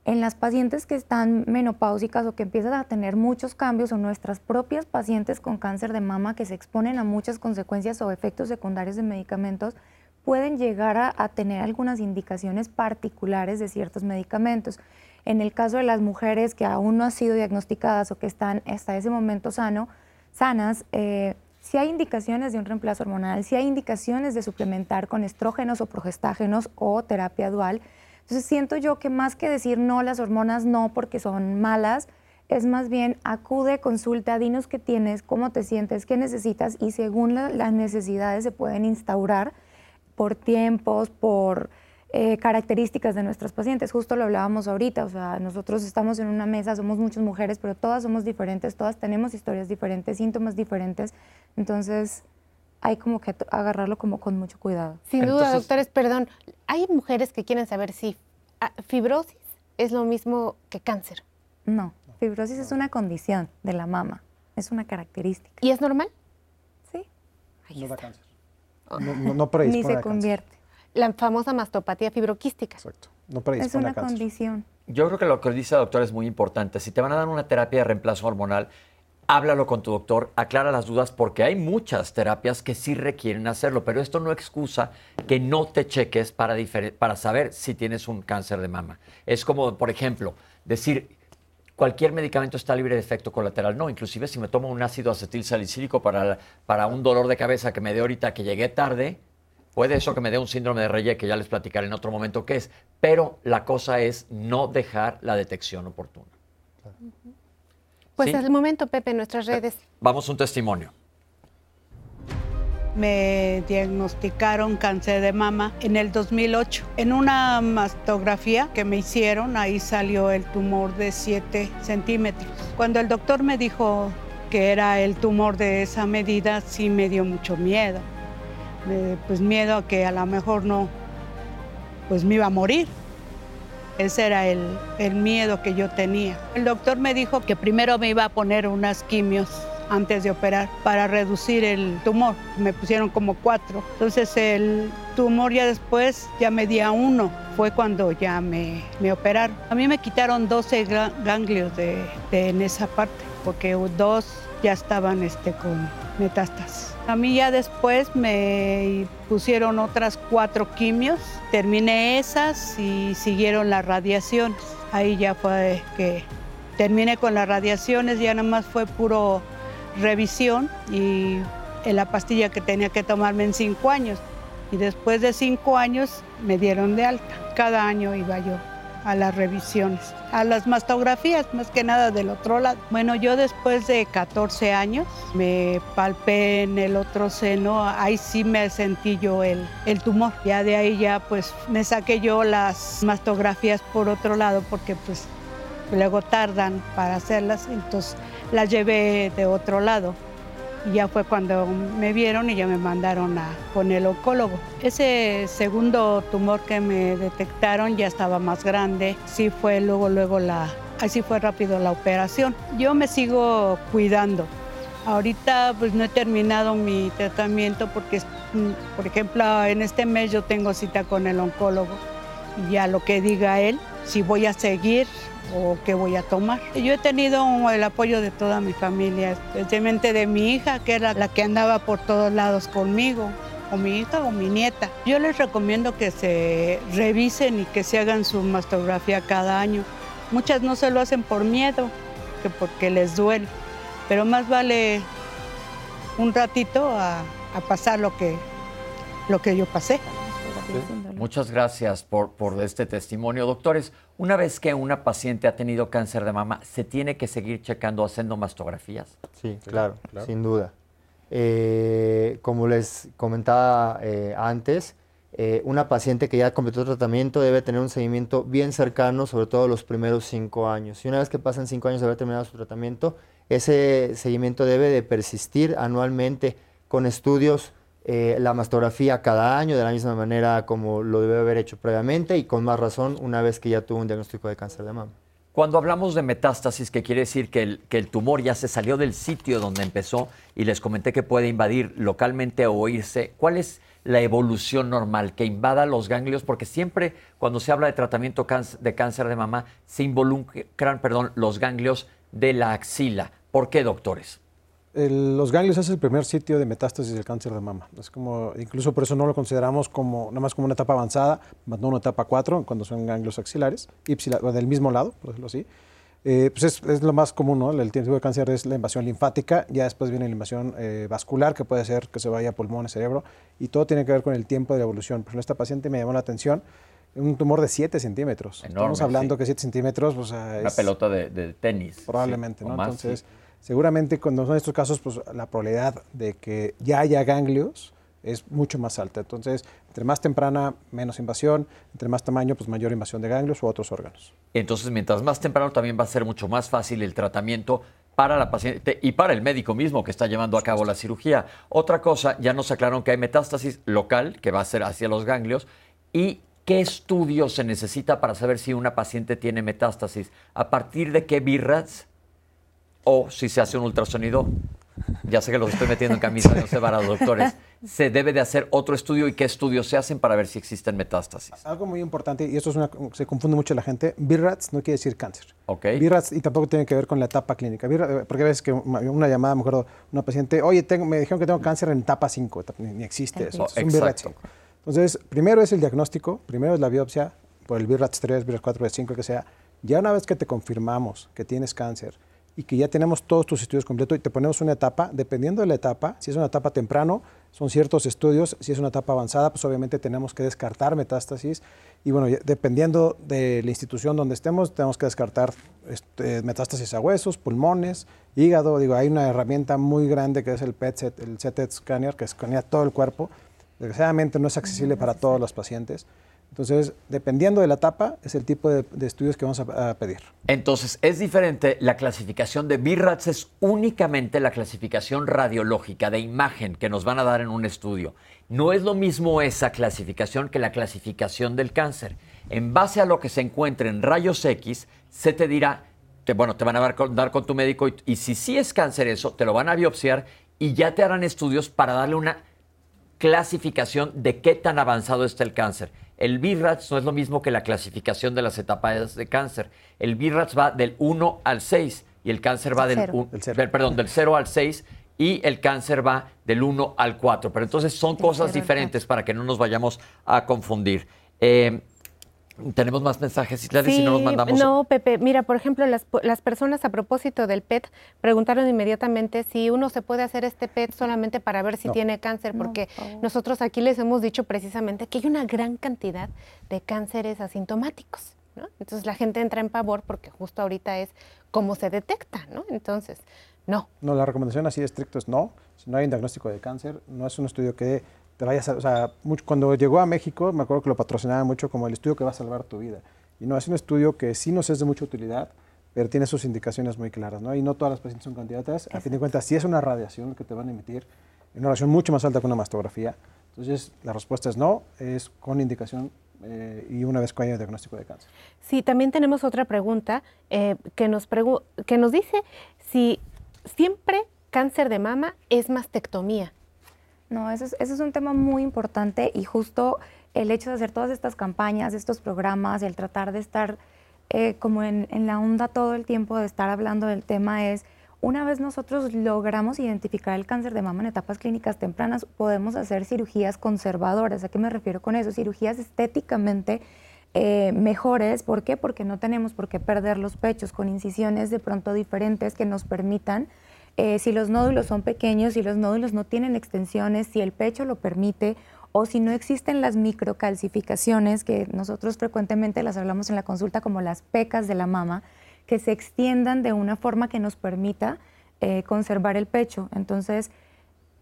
en las pacientes que están menopáusicas o que empiezan a tener muchos cambios o nuestras propias pacientes con cáncer de mama que se exponen a muchas consecuencias o efectos secundarios de medicamentos, pueden llegar a, a tener algunas indicaciones particulares de ciertos medicamentos. En el caso de las mujeres que aún no han sido diagnosticadas o que están hasta ese momento sano, sanas, eh, si hay indicaciones de un reemplazo hormonal, si hay indicaciones de suplementar con estrógenos o progestágenos o terapia dual. Entonces siento yo que más que decir no, las hormonas no porque son malas, es más bien acude, consulta, dinos qué tienes, cómo te sientes, qué necesitas y según las necesidades se pueden instaurar por tiempos, por eh, características de nuestras pacientes. Justo lo hablábamos ahorita, o sea, nosotros estamos en una mesa, somos muchas mujeres, pero todas somos diferentes, todas tenemos historias diferentes, síntomas diferentes, entonces hay como que agarrarlo como con mucho cuidado. Sin duda, doctores, perdón, hay mujeres que quieren saber si ah, fibrosis es lo mismo que cáncer. No, fibrosis es una condición de la mama, es una característica. ¿Y es normal? Sí. no da cáncer. No, no, Ni se convierte la famosa mastopatía fibroquística. Exacto. No es una condición. Yo creo que lo que dice el doctor es muy importante. Si te van a dar una terapia de reemplazo hormonal, háblalo con tu doctor, aclara las dudas, porque hay muchas terapias que sí requieren hacerlo, pero esto no excusa que no te cheques para, para saber si tienes un cáncer de mama. Es como, por ejemplo, decir, cualquier medicamento está libre de efecto colateral. No, inclusive si me tomo un ácido acetil salicílico para, para un dolor de cabeza que me dé ahorita que llegué tarde, Puede eso que me dé un síndrome de Reye, que ya les platicaré en otro momento qué es, pero la cosa es no dejar la detección oportuna. Pues al momento, Pepe, en nuestras redes. Vamos a un testimonio. Me diagnosticaron cáncer de mama en el 2008. En una mastografía que me hicieron, ahí salió el tumor de 7 centímetros. Cuando el doctor me dijo, que era el tumor de esa medida, sí me dio mucho miedo. Pues miedo a que a lo mejor no, pues me iba a morir. Ese era el, el miedo que yo tenía. El doctor me dijo que primero me iba a poner unas quimios antes de operar para reducir el tumor. Me pusieron como cuatro. Entonces el tumor ya después ya medía uno. Fue cuando ya me, me operaron. A mí me quitaron 12 ganglios de, en esa parte porque dos ya estaban este, con metástasis. A mí ya después me pusieron otras cuatro quimios, terminé esas y siguieron las radiaciones. Ahí ya fue que terminé con las radiaciones, ya nada más fue puro revisión y en la pastilla que tenía que tomarme en cinco años. Y después de cinco años me dieron de alta. Cada año iba yo a las revisiones, a las mastografías, más que nada del otro lado. Bueno, yo después de 14 años me palpé en el otro seno, ahí sí me sentí yo el, el tumor. Ya de ahí ya pues me saqué yo las mastografías por otro lado porque pues luego tardan para hacerlas, entonces la llevé de otro lado. Y ya fue cuando me vieron y ya me mandaron a, con el oncólogo. Ese segundo tumor que me detectaron ya estaba más grande. Sí fue luego, luego la, así fue rápido la operación. Yo me sigo cuidando. Ahorita pues no he terminado mi tratamiento porque, por ejemplo, en este mes yo tengo cita con el oncólogo y ya lo que diga él, si voy a seguir o qué voy a tomar. Yo he tenido el apoyo de toda mi familia, especialmente de mi hija, que era la que andaba por todos lados conmigo, o mi hija o mi nieta. Yo les recomiendo que se revisen y que se hagan su mastografía cada año. Muchas no se lo hacen por miedo, que porque les duele, pero más vale un ratito a, pasar lo que, lo que yo pasé. Muchas gracias por, por este testimonio. Doctores, una vez que una paciente ha tenido cáncer de mama, ¿se tiene que seguir checando, haciendo mastografías? Sí, claro, sin duda. Eh, como les comentaba eh, antes, eh, una paciente que ya completó tratamiento debe tener un seguimiento bien cercano, sobre todo los primeros cinco años. Y una vez que pasan cinco años de haber terminado su tratamiento, ese seguimiento debe de persistir anualmente con estudios eh, la mastografía cada año de la misma manera como lo debe haber hecho previamente y con más razón una vez que ya tuvo un diagnóstico de cáncer de mama. Cuando hablamos de metástasis, que quiere decir que el, que el tumor ya se salió del sitio donde empezó y les comenté que puede invadir localmente o irse, ¿cuál es la evolución normal? Que invada los ganglios, porque siempre cuando se habla de tratamiento de cáncer de mama se involucran perdón, los ganglios de la axila. ¿Por qué, doctores? Los ganglios es el primer sitio de metástasis del cáncer de mama. Es como, incluso por eso no lo consideramos como, nada más como una etapa avanzada, más no una etapa 4, cuando son ganglios axilares, del mismo lado, por decirlo así. Eh, pues es, es, lo más común, ¿no? El tipo de cáncer es la invasión linfática, ya después viene la invasión eh, vascular, que puede ser que se vaya a pulmones, cerebro, y todo tiene que ver con el tiempo de la evolución. Por ejemplo, esta paciente me llamó la atención, un tumor de 7 centímetros. Enorme, Estamos hablando que 7 centímetros, pues, Una pelota de, tenis. Probablemente, ¿no? Entonces, Seguramente cuando son estos casos, pues la probabilidad de que ya haya ganglios es mucho más alta. Entonces, entre más temprana, menos invasión, entre más tamaño, pues mayor invasión de ganglios u otros órganos. Entonces, mientras más temprano también va a ser mucho más fácil el tratamiento para la paciente y para el médico mismo que está llevando a cabo la cirugía. Otra cosa, ya nos aclararon que hay metástasis local, que va a ser hacia los ganglios, y qué estudio se necesita para saber si una paciente tiene metástasis, a partir de qué BIRATS o si se hace un ultrasonido, ya sé que los estoy metiendo en camisa de once varas, doctores, se debe de hacer otro estudio y qué estudios se hacen para ver si existen metástasis. Algo muy importante, y esto es una, se confunde mucho la gente, BIRATS no quiere decir cáncer. Ok. BIRATS y tampoco tiene que ver con la etapa clínica. Eh, porque a veces que una llamada, me acuerdo, una paciente, oye, tengo, me dijeron que tengo cáncer en etapa 5, ni, existe eso. Es un BIRATS Entonces, primero es el diagnóstico, primero es la biopsia, por el BIRATS 3, BIRATS 4, BIRATS 5, que sea. Ya una vez que te confirmamos que tienes cáncer, y que ya tenemos todos tus estudios completos y te ponemos una etapa, dependiendo de la etapa, si es una etapa temprano, son ciertos estudios, si es una etapa avanzada, pues obviamente tenemos que descartar metástasis y bueno, dependiendo de la institución donde estemos, tenemos que descartar este, metástasis a huesos, pulmones, hígado, digo, hay una herramienta muy grande que es el PET, el CT scanner, que escanea todo el cuerpo, desgraciadamente no es accesible para todos los pacientes, Entonces, dependiendo de la etapa, es el tipo de, estudios que vamos a, pedir. Entonces, es diferente, la clasificación de BIRATS es únicamente la clasificación radiológica de imagen que nos van a dar en un estudio. No es lo mismo esa clasificación que la clasificación del cáncer. En base a lo que se encuentre en rayos X, se te dirá, te, bueno, te van a dar con, dar con tu médico y, y si sí es cáncer eso, te lo van a biopsiar y ya te harán estudios para darle una clasificación de qué tan avanzado está el cáncer. El BIRATS no es lo mismo que la clasificación de las etapas de cáncer. El BIRATS va del 1 al 6 y el cáncer va del, un, del, perdón, del 0 al 6 y el cáncer va del 1 al 4. Pero entonces son cosas diferentes para que no nos vayamos a confundir. Eh, tenemos más mensajes, Islali, sí, si no nos mandamos. No, Pepe, mira, por ejemplo, las, las, personas a propósito del PET preguntaron inmediatamente si uno se puede hacer este PET solamente para ver si no. tiene cáncer, porque no, nosotros aquí les hemos dicho precisamente que hay una gran cantidad de cánceres asintomáticos. ¿no? Entonces la gente entra en pavor porque justo ahorita es cómo se detecta, ¿no? Entonces, no. No, la recomendación así de estricto es no. Si no hay un diagnóstico de cáncer, no es un estudio que te vayas cuando llegó a México, me acuerdo que lo patrocinaba mucho como el estudio que va a salvar tu vida. Y no, es un estudio que sí nos es de mucha utilidad, pero tiene sus indicaciones muy claras, ¿no? Y no todas las pacientes son candidatas. A fin de cuentas, sí es una radiación que te van a emitir, una radiación mucho más alta que una mastografía. Entonces, la respuesta es no, es con indicación eh, y una vez que haya diagnóstico de cáncer. Sí, también tenemos otra pregunta eh, que, nos que nos dice si siempre cáncer de mama es mastectomía. No, ese es, es, un tema muy importante y justo el hecho de hacer todas estas campañas, estos programas, el tratar de estar eh, como en, en, la onda todo el tiempo, de estar hablando del tema es, una vez nosotros logramos identificar el cáncer de mama en etapas clínicas tempranas, podemos hacer cirugías conservadoras. ¿A qué me refiero con eso? Cirugías estéticamente eh, mejores. ¿Por qué? Porque no tenemos por qué perder los pechos con incisiones de pronto diferentes que nos permitan eh, si los nódulos son pequeños, si los nódulos no tienen extensiones, si el pecho lo permite o si no existen las microcalcificaciones, que nosotros frecuentemente las hablamos en la consulta como las pecas de la mama, que se extiendan de una forma que nos permita eh, conservar el pecho. Entonces,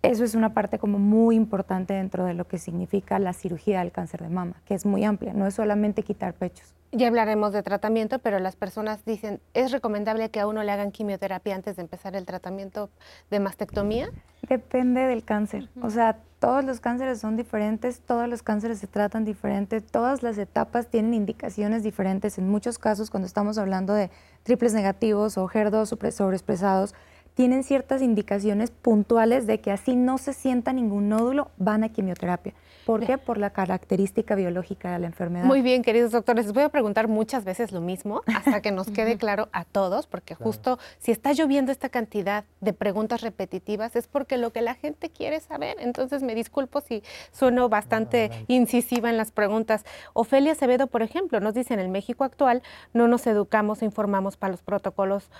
eso es una parte como muy importante dentro de lo que significa la cirugía del cáncer de mama, que es muy amplia, no es solamente quitar pechos. Ya hablaremos de tratamiento, pero las personas dicen, ¿es recomendable que a uno le hagan quimioterapia antes de empezar el tratamiento de mastectomía? Depende del cáncer. O sea, todos los cánceres son diferentes, todos los cánceres se tratan diferente, todas las etapas tienen indicaciones diferentes. En muchos casos, cuando estamos hablando de triples negativos o HER2 sobreexpresados, tienen ciertas indicaciones puntuales de que así no se sienta ningún nódulo, van a quimioterapia. ¿Por qué? Por la característica biológica de la enfermedad. Muy bien, queridos doctores, les voy a preguntar muchas veces lo mismo hasta que nos quede claro a todos, porque justo si está lloviendo esta cantidad de preguntas repetitivas es porque lo que la gente quiere saber. Entonces me disculpo si sueno bastante no, incisiva en las preguntas. Ofelia Acevedo, por ejemplo, nos dice en el México actual no nos educamos e informamos para los protocolos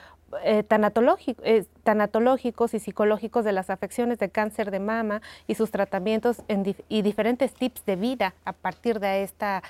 eh, tanatológicos, eh, tanatológicos y psicológicos de las afecciones de cáncer de mama y sus tratamientos en dif y diferentes tips de vida a partir de esta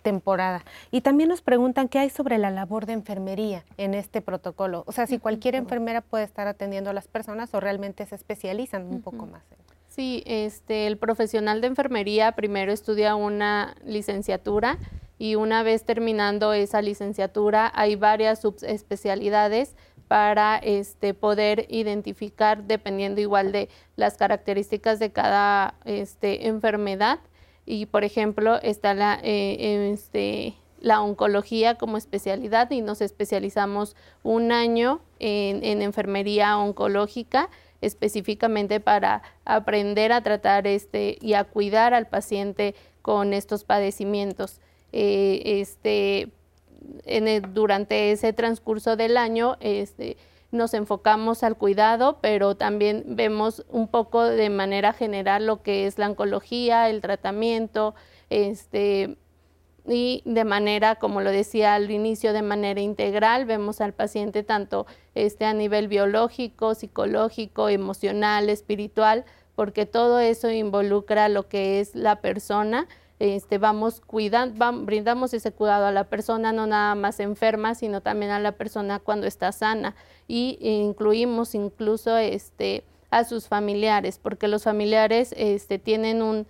temporada. Y también nos preguntan qué hay sobre la labor de enfermería en este protocolo. O sea, si cualquier enfermera puede estar atendiendo a las personas o realmente se especializan un uh -huh. poco más. Sí, este, el profesional de enfermería primero estudia una licenciatura y una vez terminando esa licenciatura hay varias subespecialidades para este, poder identificar, dependiendo igual de las características de cada este, enfermedad. Y, por ejemplo, está la, eh, este, la oncología como especialidad y nos especializamos un año en, en enfermería oncológica específicamente para aprender a tratar este y a cuidar al paciente con estos padecimientos. Eh, este, en el, durante ese transcurso del año este, nos enfocamos al cuidado, pero también vemos un poco de manera general lo que es la oncología, el tratamiento, este, y de manera, como lo decía al inicio, de manera integral, vemos al paciente tanto este, a nivel biológico, psicológico, emocional, espiritual, porque todo eso involucra lo que es la persona este, vamos cuidando, vamos, brindamos ese cuidado a la persona, no nada más enferma, sino también a la persona cuando está sana. Y incluimos incluso este, a sus familiares, porque los familiares este, tienen un,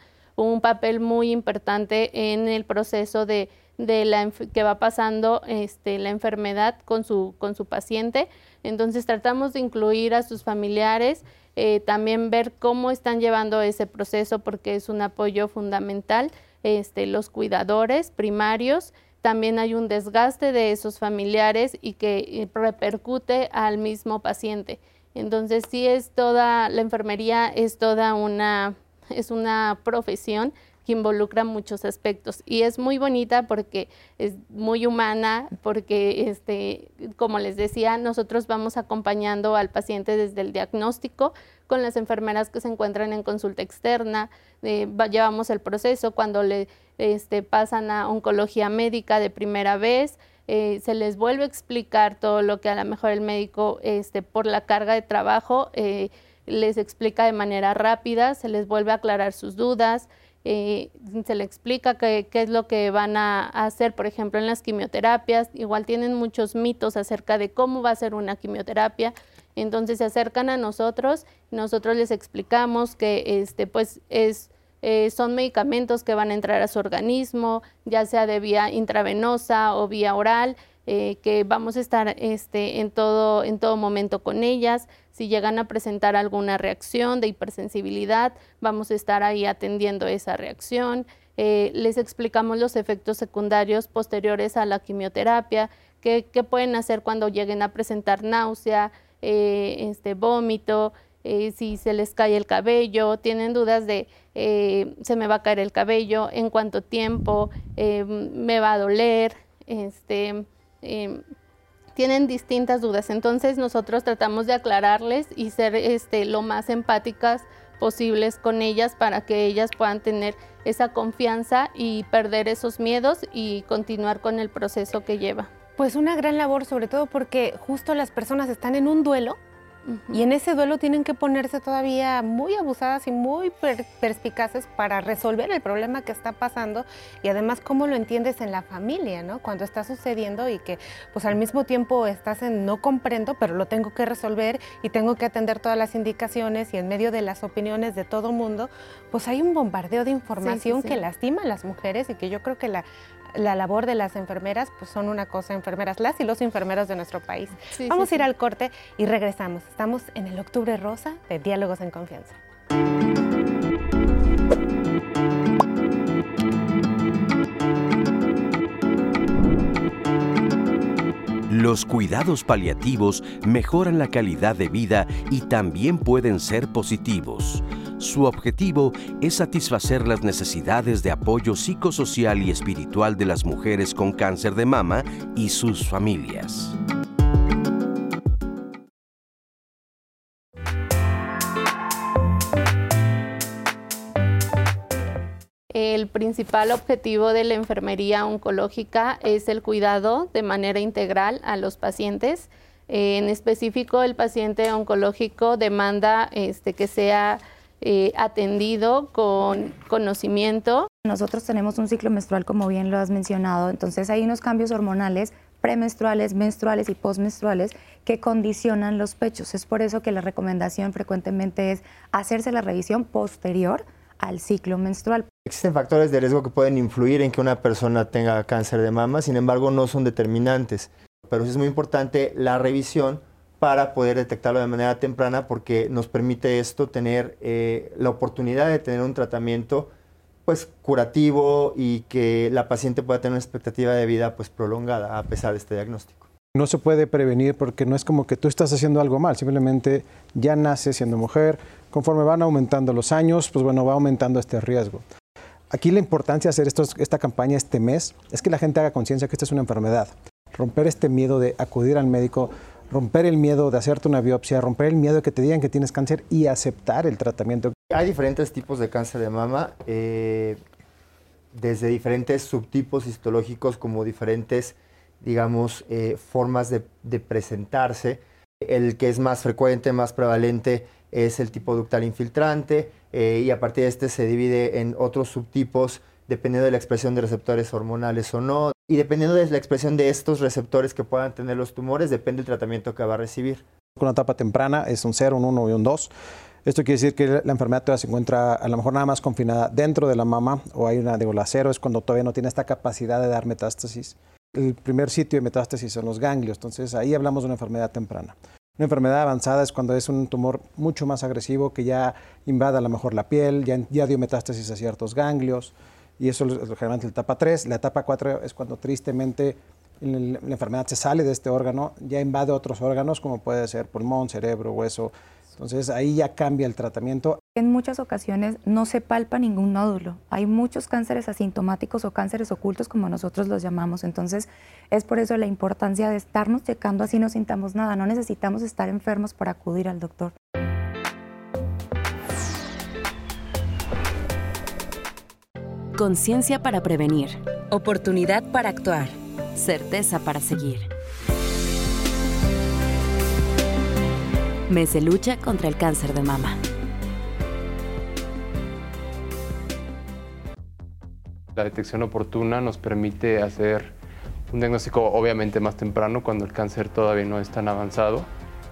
papel muy importante en el proceso de, la que va pasando este, la enfermedad con su, con su paciente. Entonces tratamos de incluir a sus familiares, eh, también ver cómo están llevando ese proceso porque es un apoyo fundamental. Este, los cuidadores primarios, también hay un desgaste de esos familiares y que eh, repercute al mismo paciente. Entonces sí es toda, la enfermería es toda una, es una profesión que involucra muchos aspectos y es muy bonita porque es muy humana, porque este, como les decía, nosotros vamos acompañando al paciente desde el diagnóstico con las enfermeras que se encuentran en consulta externa, eh, llevamos el proceso cuando le este, pasan a oncología médica de primera vez, eh, se les vuelve a explicar todo lo que a lo mejor el médico este, por la carga de trabajo eh, les explica de manera rápida, se les vuelve a aclarar sus dudas, se le explica qué, es lo que van a, hacer, por ejemplo, en las quimioterapias. Igual tienen muchos mitos acerca de cómo va a ser una quimioterapia. Entonces se acercan a nosotros, nosotros les explicamos que este, pues es, eh, son medicamentos que van a entrar a su organismo, ya sea de vía intravenosa o vía oral, eh, que vamos a estar este, en, todo, en todo momento con ellas. Si llegan a presentar alguna reacción de hipersensibilidad, vamos a estar ahí atendiendo esa reacción. Eh, les explicamos los efectos secundarios posteriores a la quimioterapia, qué, pueden hacer cuando lleguen a presentar náusea, eh, este, vómito, si se les cae el cabello, tienen dudas de se me va a caer el cabello, en cuánto tiempo, me va a doler, este, tienen distintas dudas. Entonces nosotros tratamos de aclararles y ser este, lo más empáticas posibles con ellas para que ellas puedan tener esa confianza y perder esos miedos y continuar con el proceso que lleva. Pues una gran labor, sobre todo porque justo las personas están en un duelo y en ese duelo tienen que ponerse todavía muy abusadas y muy perspicaces para resolver el problema que está pasando y además cómo lo entiendes en la familia, ¿no? Cuando está sucediendo y que pues al mismo tiempo estás en no comprendo, pero lo tengo que resolver y tengo que atender todas las indicaciones y en medio de las opiniones de todo mundo, pues hay un bombardeo de información que lastima a las mujeres y que yo creo que la la labor de las enfermeras, pues son una cosa, enfermeras, las y los enfermeros de nuestro país. Vamos a ir al corte y regresamos. Estamos en el Octubre Rosa de Diálogos en Confianza. Los cuidados paliativos mejoran la calidad de vida y también pueden ser positivos. Su objetivo es satisfacer las necesidades de apoyo psicosocial y espiritual de las mujeres con cáncer de mama y sus familias. El principal objetivo de la enfermería oncológica es el cuidado de manera integral a los pacientes. En específico, el paciente oncológico demanda este, que sea eh, atendido con conocimiento. Nosotros tenemos un ciclo menstrual, como bien lo has mencionado, entonces hay unos cambios hormonales premenstruales, menstruales y postmenstruales que condicionan los pechos. Es por eso que la recomendación frecuentemente es hacerse la revisión posterior al ciclo menstrual. Existen factores de riesgo que pueden influir en que una persona tenga cáncer de mama, sin embargo no son determinantes. Pero es muy importante la revisión para poder detectarlo de manera temprana porque nos permite esto tener eh, la oportunidad de tener un tratamiento pues curativo y que la paciente pueda tener una expectativa de vida pues prolongada a pesar de este diagnóstico. No se puede prevenir porque no es como que tú estás haciendo algo mal, simplemente ya nace siendo mujer, conforme van aumentando los años, pues bueno, va aumentando este riesgo. Aquí la importancia de hacer esta campaña este mes es que la gente haga conciencia que esta es una enfermedad, romper este miedo de acudir al médico, romper el miedo de hacerte una biopsia, romper el miedo de que te digan que tienes cáncer y aceptar el tratamiento. Hay diferentes tipos de cáncer de mama, eh, desde diferentes subtipos histológicos como diferentes, digamos, eh, formas de, presentarse. El que es más frecuente, más prevalente, es el tipo ductal infiltrante eh, y a partir de este se divide en otros subtipos dependiendo de la expresión de receptores hormonales o no. Y dependiendo de la expresión de estos receptores que puedan tener los tumores, depende del tratamiento que va a recibir. Con una etapa temprana es un 0, un 1 y un 2. Esto quiere decir que la enfermedad todavía se encuentra a lo mejor nada más confinada dentro de la mama o hay una, digo, la cero es cuando todavía no tiene esta capacidad de dar metástasis. El primer sitio de metástasis son los ganglios, entonces ahí hablamos de una enfermedad temprana. Una enfermedad avanzada es cuando es un tumor mucho más agresivo que ya invade a lo mejor la piel, ya dio metástasis a ciertos ganglios, y eso es generalmente la etapa 3. La etapa 4 es cuando tristemente la enfermedad se sale de este órgano, ya invade otros órganos como puede ser pulmón, cerebro, hueso. Entonces ahí ya cambia el tratamiento. En muchas ocasiones no se palpa ningún nódulo. Hay muchos cánceres asintomáticos o cánceres ocultos como nosotros los llamamos. Entonces es por eso la importancia de estarnos checando así no sintamos nada. No necesitamos estar enfermos para acudir al doctor. Conciencia para prevenir. Oportunidad para actuar. Certeza para seguir. Mes de lucha contra el cáncer de mama. La detección oportuna nos permite hacer un diagnóstico obviamente más temprano cuando el cáncer todavía no es tan avanzado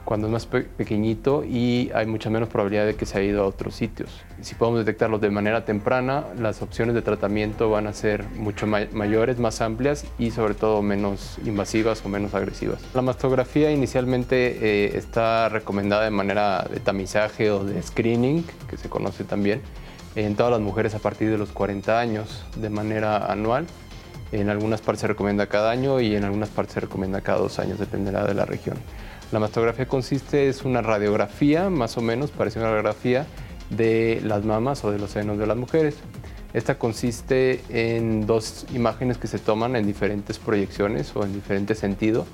cuando es más pequeñito y hay mucha menos probabilidad de que se haya ido a otros sitios. Si podemos detectarlo de manera temprana, las opciones de tratamiento van a ser mucho mayores, más amplias y sobre todo menos invasivas o menos agresivas. La mastografía inicialmente eh, está recomendada de manera de tamizaje o de screening, que se conoce también, en todas las mujeres a partir de los 40 años de manera anual. En algunas partes se recomienda cada año y en algunas partes se recomienda cada dos años, dependerá de la región. La mastografía consiste, es una radiografía, más o menos, parece una radiografía de las mamas o de los senos de las mujeres. Esta consiste en dos imágenes que se toman en diferentes proyecciones o en diferente sentido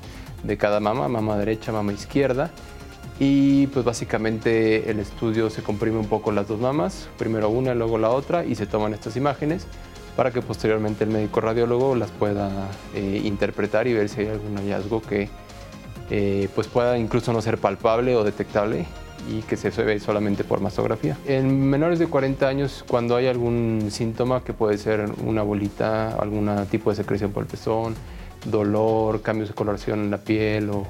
de cada mama, mama derecha, mama izquierda. Y pues básicamente el estudio se comprime un poco las dos mamas, primero una, luego la otra, y se toman estas imágenes para que posteriormente el médico radiólogo las pueda eh, interpretar y ver si hay algún hallazgo que eh, pues pueda incluso no ser palpable o detectable y que se ve solamente por mastografía. En menores de 40 años, cuando hay algún síntoma que puede ser una bolita, algún tipo de secreción por el pezón, dolor, cambios de coloración en la piel o,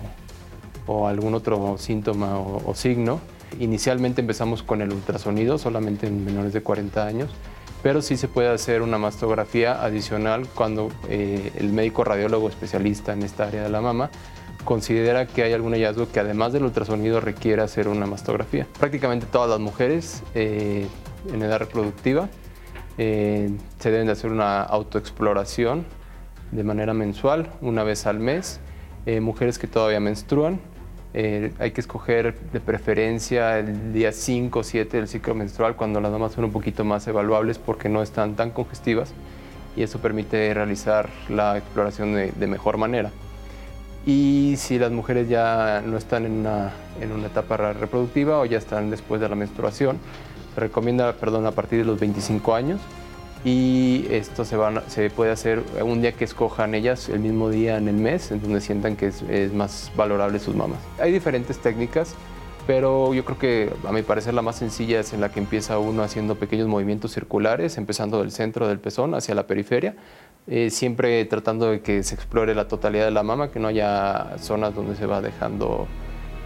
algún otro síntoma o, signo, inicialmente empezamos con el ultrasonido solamente en menores de 40 años, pero sí se puede hacer una mastografía adicional cuando eh, el médico radiólogo especialista en esta área de la mama considera que hay algún hallazgo que además del ultrasonido requiere hacer una mastografía. Prácticamente todas las mujeres eh, en edad reproductiva eh, se deben de hacer una autoexploración de manera mensual, una vez al mes. Eh, mujeres que todavía menstruan, hay que escoger de preferencia el día 5 o 7 del ciclo menstrual cuando las damas son un poquito más evaluables porque no están tan congestivas y eso permite realizar la exploración de mejor manera. Y si las mujeres ya no están en una, en una etapa reproductiva o ya están después de la menstruación, se recomienda, perdón, a partir de los 25 años. Y esto se, van, se puede hacer un día que escojan ellas, el mismo día en el mes, en donde sientan que es, es más valorable sus mamas. Hay diferentes técnicas, pero yo creo que a mi parecer la más sencilla es en la que empieza uno haciendo pequeños movimientos circulares, empezando del centro del pezón hacia la periferia, eh, siempre tratando de que se explore la totalidad de la mama, que no haya zonas donde se va dejando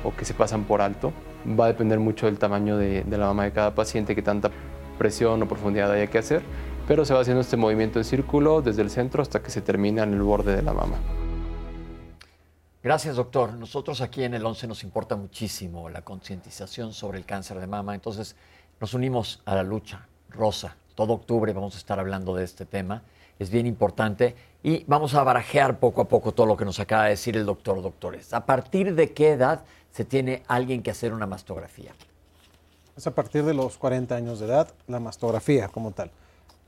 o que se pasan por alto. Va a depender mucho del tamaño de, la mama de cada paciente, que tanta presión o profundidad haya que hacer, pero se va haciendo este movimiento en círculo desde el centro hasta que se termina en el borde de la mama. Gracias, doctor. Nosotros aquí en el 11 nos importa muchísimo la concientización sobre el cáncer de mama, entonces nos unimos a la lucha. Rosa, todo octubre vamos a estar hablando de este tema es bien importante. Y vamos a barajear poco a poco todo lo que nos acaba de decir el doctor Doctores. ¿A partir de qué edad se tiene alguien que hacer una mastografía? Es a partir de los 40 años de edad, la mastografía como tal.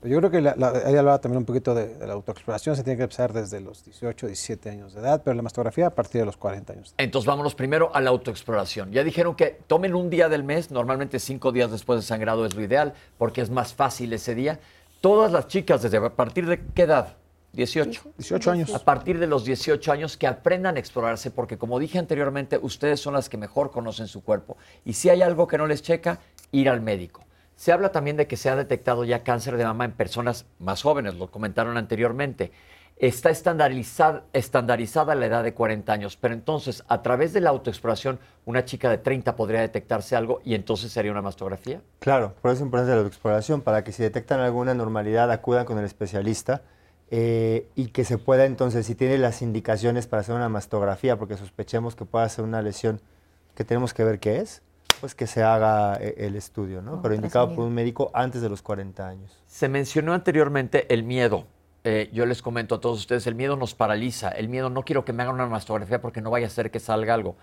Yo creo que la, ella hablaba también un poquito de, la autoexploración, se tiene que empezar desde los 18, 17 años de edad, pero la mastografía a partir de los 40 años. Entonces vámonos primero a la autoexploración. Ya dijeron que tomen un día del mes, normalmente cinco días después de sangrado es lo ideal, porque es más fácil ese día todas las chicas, desde a partir de qué edad? 18. 18 años. A partir de los 18 años que aprendan a explorarse, porque como dije anteriormente, ustedes son las que mejor conocen su cuerpo. Y si hay algo que no les checa, ir al médico. Se habla también de que se ha detectado ya cáncer de mama en personas más jóvenes, lo comentaron anteriormente. Está estandarizada, estandarizada la edad de 40 años, pero entonces a través de la autoexploración una chica de 30 podría detectarse algo y entonces sería una mastografía. Claro, por eso es importante la autoexploración, para que si detectan alguna normalidad acudan con el especialista eh, y que se pueda entonces, si tiene las indicaciones para hacer una mastografía, porque sospechemos que pueda ser una lesión que tenemos que ver qué es, pues que se haga eh, el estudio, ¿no? Pero indicado por un médico antes de los 40 años. Se mencionó anteriormente el miedo. Eh, yo les comento a todos ustedes, el miedo nos paraliza. El miedo, no quiero que me hagan una mastografía porque no vaya a ser que salga algo.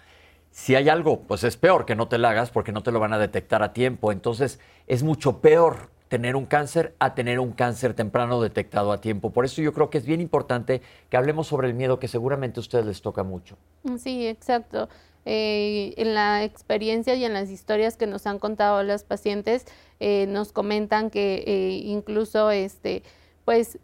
Si hay algo, pues es peor que no te la hagas porque no te lo van a detectar a tiempo. Entonces, es mucho peor tener un cáncer a tener un cáncer temprano detectado a tiempo. Por eso yo creo que es bien importante que hablemos sobre el miedo que seguramente a ustedes les toca mucho. Sí, exacto. Eh, en la experiencia y en las historias que nos han contado las pacientes, eh, nos comentan que incluso este, pues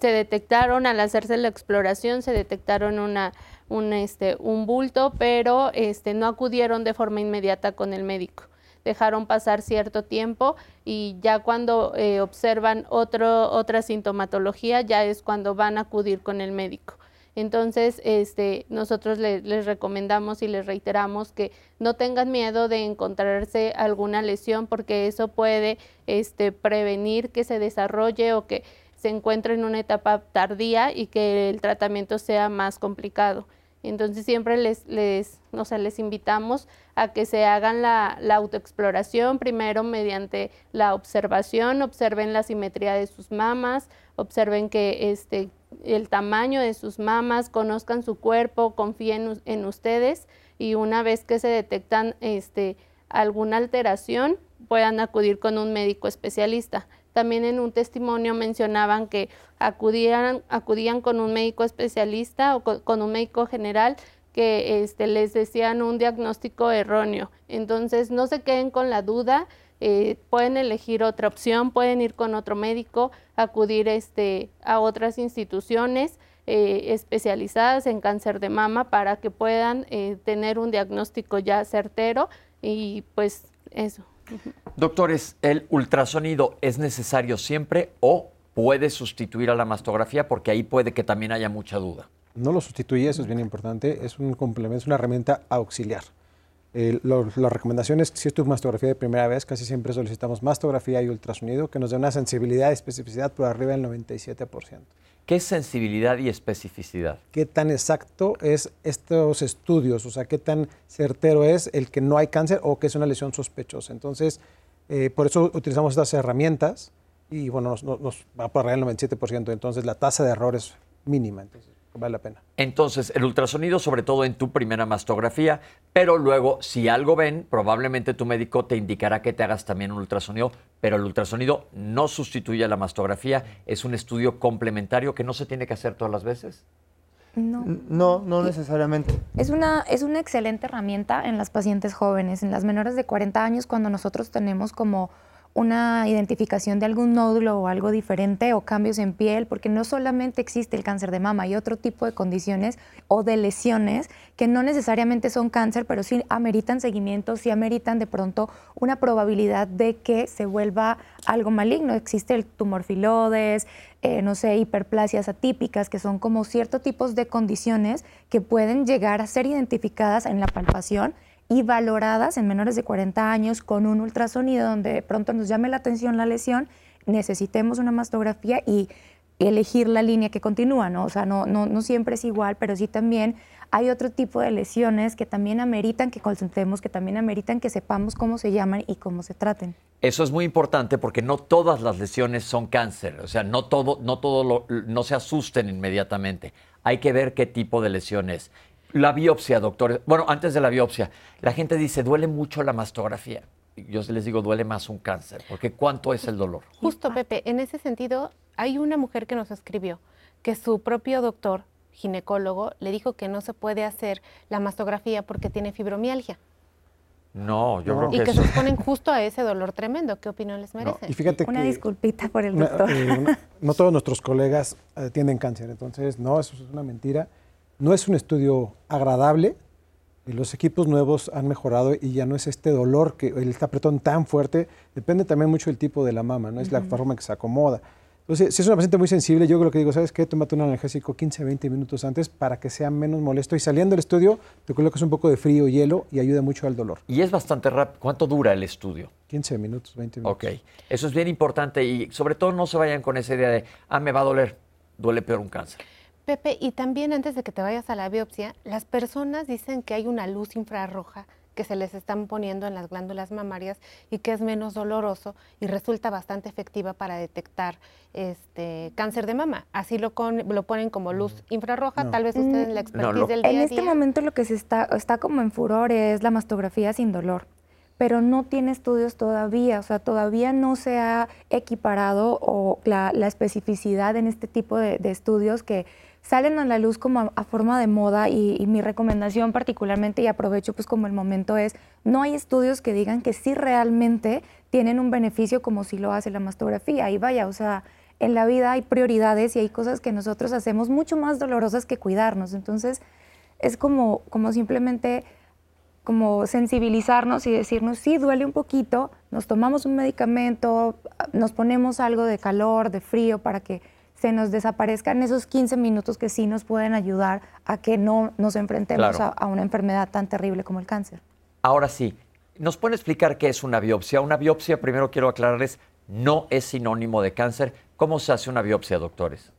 se detectaron al hacerse la exploración, se detectaron una, un, este, un bulto, pero este, no acudieron de forma inmediata con el médico. Dejaron pasar cierto tiempo y ya cuando observan otro, otra sintomatología, ya es cuando van a acudir con el médico. Entonces, este, nosotros les recomendamos y les reiteramos que no tengan miedo de encontrarse alguna lesión porque eso puede este, prevenir que se desarrolle o que se encuentre en una etapa tardía y que el tratamiento sea más complicado. Entonces siempre les, les, les invitamos a que se hagan la, la, autoexploración, primero mediante la observación, observen la simetría de sus mamas, observen que este, el tamaño de sus mamas, conozcan su cuerpo, confíen en ustedes y una vez que se detectan este, alguna alteración, puedan acudir con un médico especialista. También en un testimonio mencionaban que acudían, acudían con un médico especialista o con, un médico general que este, les decían un diagnóstico erróneo. Entonces, no se queden con la duda, eh, pueden elegir otra opción, pueden ir con otro médico, acudir este, a otras instituciones eh, especializadas en cáncer de mama para que puedan eh, tener un diagnóstico ya certero y pues eso. Doctores, ¿el ultrasonido es necesario siempre o puede sustituir a la mastografía? Porque ahí puede que también haya mucha duda. No lo sustituye, eso es bien importante, es un complemento, es una herramienta auxiliar. Eh, las recomendaciones, si es tu mastografía de primera vez, casi siempre solicitamos mastografía y ultrasonido que nos dé una sensibilidad y especificidad por arriba del 97%. ¿Qué sensibilidad y especificidad? ¿Qué tan exacto es estos estudios? O sea, ¿qué tan certero es el que no hay cáncer o que es una lesión sospechosa? Entonces, eh, por eso utilizamos estas herramientas y bueno, nos, nos va por arriba del 97%. Entonces, la tasa de error es mínima. Vale la pena. Entonces, el ultrasonido, sobre todo en tu primera mastografía, pero luego, si algo ven, probablemente tu médico te indicará que te hagas también un ultrasonido, pero el ultrasonido no sustituye a la mastografía, es un estudio complementario que no se tiene que hacer todas las veces. No. No, no necesariamente. Es una, es una excelente herramienta en las pacientes jóvenes, en las menores de 40 años, cuando nosotros tenemos como una identificación de algún nódulo o algo diferente o cambios en piel, porque no solamente existe el cáncer de mama, hay otro tipo de condiciones o de lesiones que no necesariamente son cáncer, pero sí ameritan seguimiento, sí ameritan de pronto una probabilidad de que se vuelva algo maligno. Existe el tumor filodes, eh, no sé, hiperplasias atípicas, que son como ciertos tipos de condiciones que pueden llegar a ser identificadas en la palpación y valoradas en menores de 40 años con un ultrasonido donde de pronto nos llame la atención la lesión, necesitemos una mastografía y elegir la línea que continúa, ¿no? O sea, no, no, no siempre es igual, pero sí también hay otro tipo de lesiones que también ameritan que consultemos, que también ameritan que sepamos cómo se llaman y cómo se traten. Eso es muy importante porque no todas las lesiones son cáncer, o sea, no todo, no todo no se asusten inmediatamente. Hay que ver qué tipo de lesión es. La biopsia, doctor. Bueno, antes de la biopsia, la gente dice, duele mucho la mastografía. Yo les digo, duele más un cáncer, porque ¿cuánto es el dolor? Justo, Pepe, en ese sentido, hay una mujer que nos escribió que su propio doctor, ginecólogo, le dijo que no se puede hacer la mastografía porque tiene fibromialgia. No, yo creo que Y que se exponen justo a ese dolor tremendo. ¿Qué opinión les merece? y fíjate Una disculpita por el doctor. Eh, no todos nuestros colegas eh, tienen cáncer, entonces no, eso es una mentira. No es un estudio agradable. Los equipos nuevos han mejorado y ya no es este dolor, que el apretón tan fuerte. Depende también mucho del tipo de la mama, ¿no? Es la forma que se acomoda. Entonces, si es una paciente muy sensible, yo lo que digo, ¿sabes qué? Tómate un analgésico 15, 20 minutos antes para que sea menos molesto. Y saliendo del estudio, te colocas un poco de frío, hielo y ayuda mucho al dolor. Y es bastante rápido. ¿Cuánto dura el estudio? 15 minutos, 20 minutos. Ok, eso es bien importante y sobre todo no se vayan con esa idea de, ah, me va a doler, duele peor un cáncer. Pepe, y también antes de que te vayas a la biopsia, las personas dicen que hay una luz infrarroja que se les están poniendo en las glándulas mamarias y que es menos doloroso y resulta bastante efectiva para detectar este cáncer de mama. Así lo, lo ponen como luz infrarroja, tal vez ustedes la expertise del día En este momento lo que se está, está como en furor es la mastografía sin dolor pero no tiene estudios todavía, o sea, todavía no se ha equiparado o la, especificidad en este tipo de, estudios que salen a la luz como a, forma de moda y, mi recomendación particularmente, y aprovecho pues como el momento es, no hay estudios que digan que sí realmente tienen un beneficio como si lo hace la mastografía. Y vaya, o sea, en la vida hay prioridades y hay cosas que nosotros hacemos mucho más dolorosas que cuidarnos. Entonces, es como, como simplemente como sensibilizarnos y decirnos, sí, duele un poquito, nos tomamos un medicamento, nos ponemos algo de calor, de frío, para que se nos desaparezcan esos 15 minutos que sí nos pueden ayudar a que no nos enfrentemos a, una enfermedad tan terrible como el cáncer. Ahora sí, ¿nos pueden explicar qué es una biopsia? Una biopsia, primero quiero aclararles, no es sinónimo de cáncer. ¿Cómo se hace una biopsia, doctores?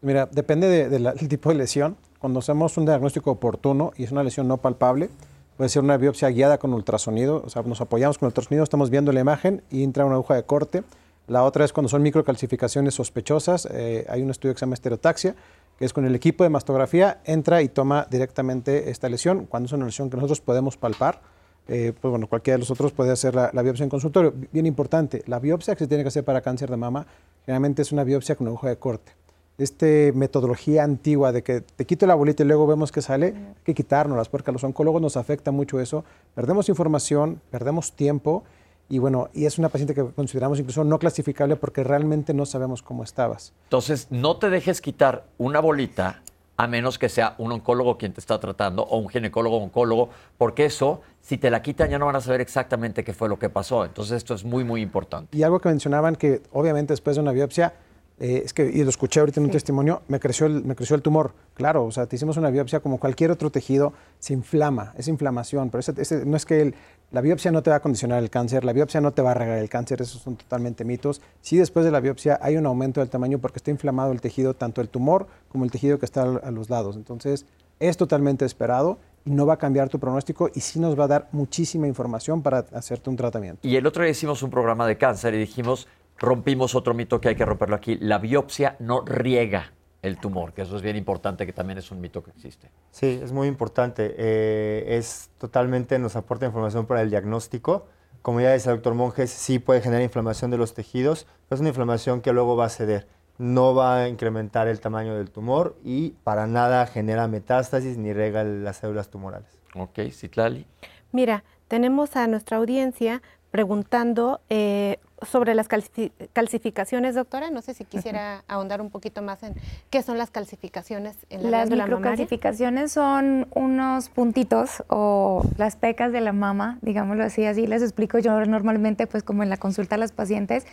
Mira, depende del tipo de lesión. Cuando hacemos un diagnóstico oportuno y es una lesión no palpable, puede ser una biopsia guiada con ultrasonido, o sea, nos apoyamos con ultrasonido, estamos viendo la imagen y entra una aguja de corte la otra es cuando son microcalcificaciones sospechosas. Eh, hay un estudio que se llama estereotaxia, que es con el equipo de mastografía, entra y toma directamente esta lesión. Cuando es una lesión que nosotros podemos palpar, eh, pues bueno, cualquiera de nosotros puede hacer la, biopsia en consultorio. Bien importante, la biopsia que se tiene que hacer para cáncer de mama generalmente es una biopsia con aguja de corte. Esta metodología antigua de que te quito la bolita y luego vemos que sale, hay que quitárnoslas porque a los oncólogos nos afecta mucho eso. Perdemos información, perdemos tiempo y bueno, y es una paciente que consideramos incluso no clasificable porque realmente no sabemos cómo estabas. Entonces, no te dejes quitar una bolita a menos que sea un oncólogo quien te está tratando o un ginecólogo oncólogo, porque eso, si te la quitan, ya no van a saber exactamente qué fue lo que pasó. Entonces, esto es muy, muy importante. Y algo que mencionaban que obviamente después de una biopsia, eh, es que, y lo escuché ahorita en un testimonio, me creció, el, me creció el tumor. Claro, o sea, te hicimos una biopsia como cualquier otro tejido, se inflama, es inflamación, pero ese, no es que el, la biopsia no te va a condicionar el cáncer, la biopsia no te va a regar el cáncer, esos son totalmente mitos. Sí, después de la biopsia hay un aumento del tamaño porque está inflamado el tejido, tanto el tumor como el tejido que está a los lados. Entonces, es totalmente esperado y no va a cambiar tu pronóstico y sí nos va a dar muchísima información para hacerte un tratamiento. Y el otro día hicimos un programa de cáncer y dijimos, rompimos otro mito que hay que romperlo aquí, la biopsia no riega el tumor, que eso es bien importante, que también es un mito que existe. Sí, es muy importante. Eh, es totalmente, nos aporta información para el diagnóstico. Como ya dice el doctor Monjes, sí puede generar inflamación de los tejidos, pero es una inflamación que luego va a ceder. No va a incrementar el tamaño del tumor y para nada genera metástasis ni rega las células tumorales. Ok, Citlali. Mira, tenemos a nuestra audiencia preguntando eh, sobre las calcificaciones, doctora. No sé si quisiera ahondar un poquito más en qué son las calcificaciones en la Las microcalcificaciones son unos puntitos o las pecas de la mama, digámoslo así, así les explico yo normalmente, pues como en la consulta a las pacientes.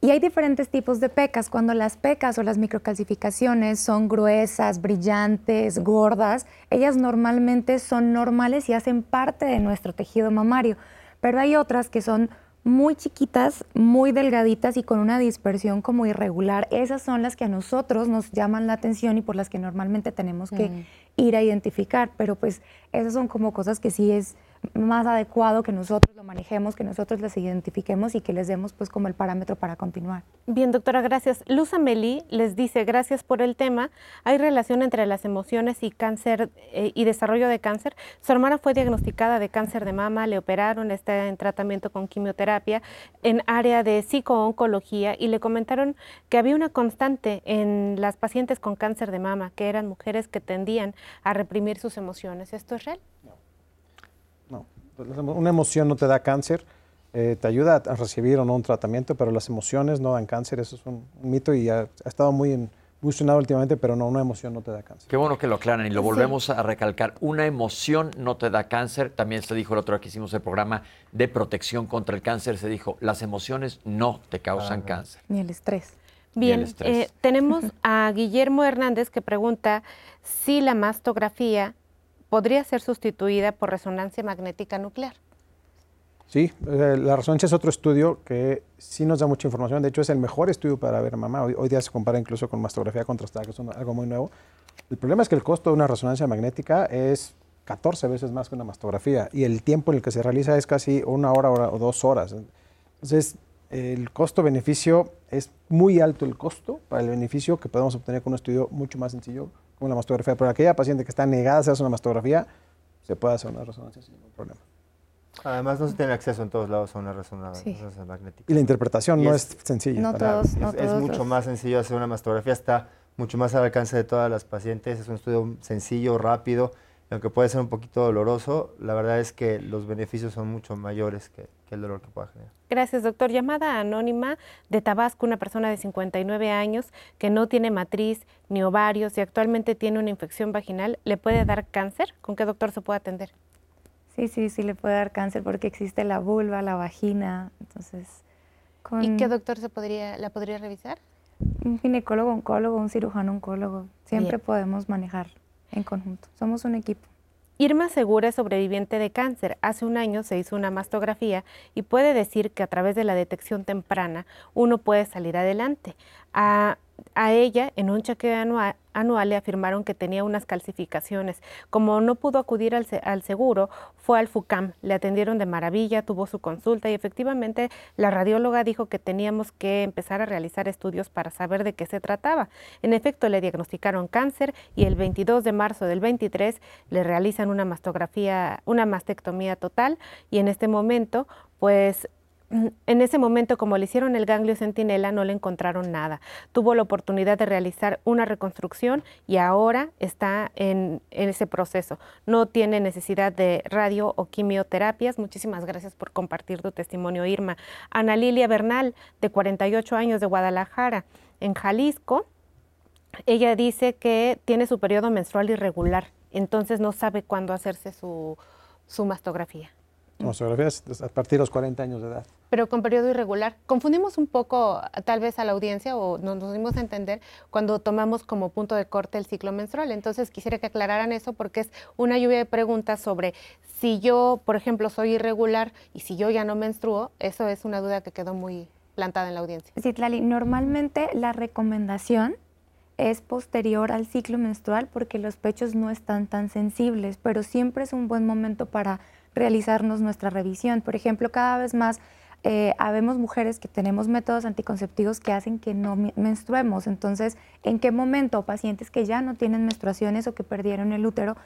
Y hay diferentes tipos de pecas. Cuando las pecas o las microcalcificaciones son gruesas, brillantes, gordas, ellas normalmente son normales y hacen parte de nuestro tejido mamario. Pero hay otras que son muy chiquitas, muy delgaditas y con una dispersión como irregular. Esas son las que a nosotros nos llaman la atención y por las que normalmente tenemos que mm. ir a identificar. Pero pues esas son como cosas que sí es más adecuado que nosotros lo manejemos, que nosotros les identifiquemos y que les demos pues como el parámetro para continuar. Bien, doctora, gracias. Luz Amelie les dice, gracias por el tema. ¿Hay relación entre las emociones y cáncer eh, y desarrollo de cáncer? Su hermana fue diagnosticada de cáncer de mama, le operaron, está en tratamiento con quimioterapia en área de psicooncología y le comentaron que había una constante en las pacientes con cáncer de mama, que eran mujeres que tendían a reprimir sus emociones. ¿Esto es real? Una emoción no te da cáncer, eh, te ayuda a recibir o no un tratamiento, pero las emociones no dan cáncer, eso es un, mito y ha, estado muy, en, últimamente, pero no, una emoción no te da cáncer. Qué bueno que lo aclaran y lo volvemos a recalcar. Una emoción no te da cáncer. También se dijo el otro día que hicimos el programa de protección contra el cáncer, se dijo, las emociones no te causan cáncer. Ni el estrés. Bien, eh, tenemos a Guillermo Hernández que pregunta si la mastografía podría ser sustituida por resonancia magnética nuclear. Sí, eh, la resonancia es otro estudio que sí nos da mucha información. De hecho, es el mejor estudio para ver mamá. Hoy, día se compara incluso con mastografía contrastada, que es algo muy nuevo. El problema es que el costo de una resonancia magnética es 14 veces más que una mastografía y el tiempo en el que se realiza es casi una hora, hora o dos horas. Entonces, el costo-beneficio es muy alto el costo para el beneficio que podemos obtener con un estudio mucho más sencillo la mastografía. Pero aquella paciente que está negada a hacerse una mastografía, se puede hacer una resonancia sin ningún problema. Además, no se tiene acceso en todos lados a una resonancia magnética. Y la interpretación no es, sencilla. No todos, no es, mucho más sencillo hacer una mastografía, está mucho más al alcance de todas las pacientes. Es un estudio sencillo, rápido aunque puede ser un poquito doloroso, la verdad es que los beneficios son mucho mayores que, el dolor que pueda generar. Gracias, doctor. Llamada anónima de Tabasco, una persona de 59 años que no tiene matriz ni ovarios y actualmente tiene una infección vaginal, ¿le puede dar cáncer? ¿Con qué doctor se puede atender? Sí, sí, sí le puede dar cáncer porque existe la vulva, la vagina, entonces... ¿Y qué doctor se podría, la podría revisar? Un ginecólogo, oncólogo, un cirujano oncólogo. Siempre podemos manejar en conjunto. Somos un equipo. Irma Segura es sobreviviente de cáncer. Hace un año se hizo una mastografía y puede decir que a través de la detección temprana uno puede salir adelante. A, a ella, en un chequeo anual, anual le afirmaron que tenía unas calcificaciones. Como no pudo acudir al, al, seguro, fue al FUCAM. Le atendieron de maravilla, tuvo su consulta y efectivamente la radióloga dijo que teníamos que empezar a realizar estudios para saber de qué se trataba. En efecto, le diagnosticaron cáncer y el 22 de marzo del 23 le realizan una mastografía, una mastectomía total y en este momento pues en ese momento, como le hicieron el ganglio centinela, no le encontraron nada. Tuvo la oportunidad de realizar una reconstrucción y ahora está en, ese proceso. No tiene necesidad de radio o quimioterapias. Muchísimas gracias por compartir tu testimonio, Irma. Ana Lilia Bernal, de 48 años, de Guadalajara, en Jalisco. Ella dice que tiene su periodo menstrual irregular, entonces no sabe cuándo hacerse su mastografía. Mastografías a partir de los 40 años de edad. Pero con periodo irregular. Confundimos un poco tal vez a la audiencia o nos, nos dimos a entender cuando tomamos como punto de corte el ciclo menstrual. Entonces quisiera que aclararan eso porque es una lluvia de preguntas sobre si yo, por ejemplo, soy irregular y si yo ya no menstruo. Eso es una duda que quedó muy plantada en la audiencia. Sí, Tlali, normalmente la recomendación es posterior al ciclo menstrual porque los pechos no están tan sensibles, pero siempre es un buen momento para realizarnos nuestra revisión. Por ejemplo, cada vez más eh, habemos mujeres que tenemos métodos anticonceptivos que hacen que no menstruemos. Entonces, ¿en qué momento pacientes que ya no tienen menstruaciones o que perdieron el útero?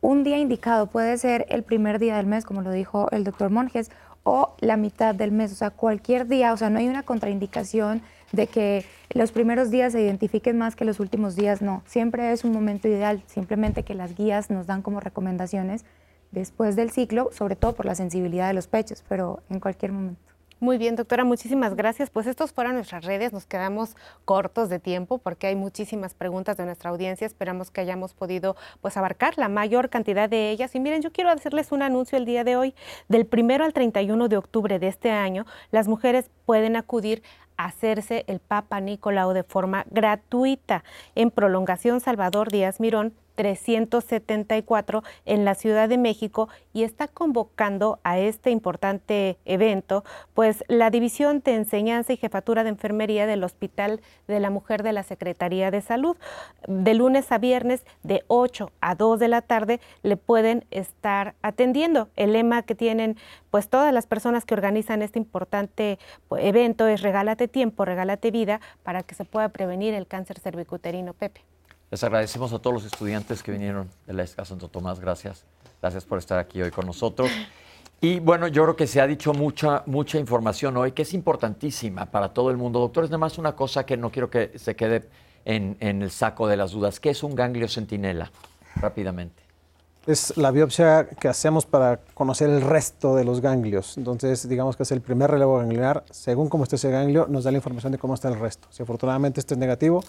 Un día indicado puede ser el primer día del mes, como lo dijo el doctor Monjes, o la mitad del mes, o sea, cualquier día, o sea, no hay una contraindicación de que los primeros días se identifiquen más que los últimos días, no, siempre es un momento ideal, simplemente que las guías nos dan como recomendaciones después del ciclo, sobre todo por la sensibilidad de los pechos, pero en cualquier momento. Muy bien, doctora, muchísimas gracias. Pues estos fueron nuestras redes, nos quedamos cortos de tiempo porque hay muchísimas preguntas de nuestra audiencia. Esperamos que hayamos podido pues abarcar la mayor cantidad de ellas. Y miren, yo quiero hacerles un anuncio el día de hoy. Del primero al 31 de octubre de este año, las mujeres pueden acudir a hacerse el Papa Nicolau de forma gratuita en Prolongación Salvador Díaz Mirón 374 en la Ciudad de México y está convocando a este importante evento, pues la División de Enseñanza y Jefatura de Enfermería del Hospital de la Mujer de la Secretaría de Salud. De lunes a viernes, de 8 a 2 de la tarde, le pueden estar atendiendo. El lema que tienen pues todas las personas que organizan este importante pues, evento es regálate tiempo, regálate vida para que se pueda prevenir el cáncer cervicuterino, Pepe. Les agradecemos a todos los estudiantes que vinieron de la ESCA Santo Tomás. Gracias. Gracias por estar aquí hoy con nosotros. Y bueno, yo creo que se ha dicho mucha, mucha información hoy que es importantísima para todo el mundo. Doctores, nada más una cosa que no quiero que se quede en, en el saco de las dudas. ¿Qué es un ganglio centinela? Rápidamente. Es la biopsia que hacemos para conocer el resto de los ganglios. Entonces, digamos que es el primer relevo gangliar. Según cómo esté ese ganglio, nos da la información de cómo está el resto. Si afortunadamente este es negativo,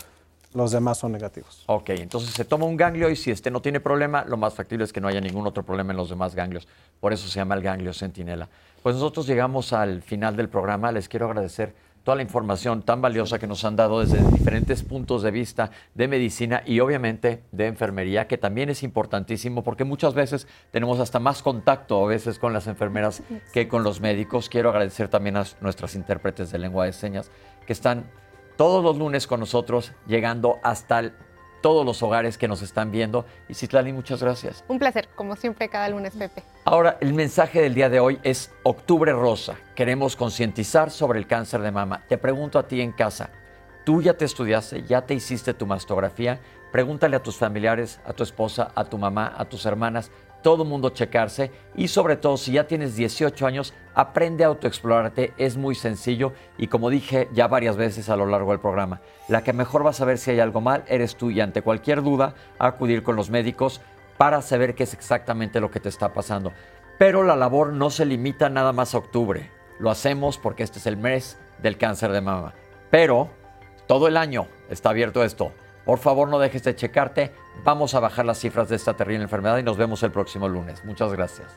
los demás son negativos. Ok, entonces se toma un ganglio y si este no tiene problema, lo más factible es que no haya ningún otro problema en los demás ganglios. Por eso se llama el ganglio centinela. Pues nosotros llegamos al final del programa. Les quiero agradecer toda la información tan valiosa que nos han dado desde diferentes puntos de vista de medicina y obviamente de enfermería, que también es importantísimo porque muchas veces tenemos hasta más contacto a veces con las enfermeras que con los médicos. Quiero agradecer también a nuestras intérpretes de lengua de señas que están todos los lunes con nosotros, llegando hasta el todos los hogares que nos están viendo. Y Citlali, muchas gracias. Un placer, como siempre, cada lunes, Pepe. Ahora, el mensaje del día de hoy es Octubre Rosa. Queremos concientizar sobre el cáncer de mama. Te pregunto a ti en casa, ¿tú ya te estudiaste, ya te hiciste tu mastografía? Pregúntale a tus familiares, a tu esposa, a tu mamá, a tus hermanas, todo mundo checarse y sobre todo si ya tienes 18 años, aprende a autoexplorarte, es muy sencillo y como dije ya varias veces a lo largo del programa, la que mejor va a saber si hay algo mal eres tú y ante cualquier duda acudir con los médicos para saber qué es exactamente lo que te está pasando. Pero la labor no se limita nada más a octubre, lo hacemos porque este es el mes del cáncer de mama, pero todo el año está abierto esto. Por favor, no dejes de checarte. Vamos a bajar las cifras de esta terrible enfermedad y nos vemos el próximo lunes. Muchas gracias.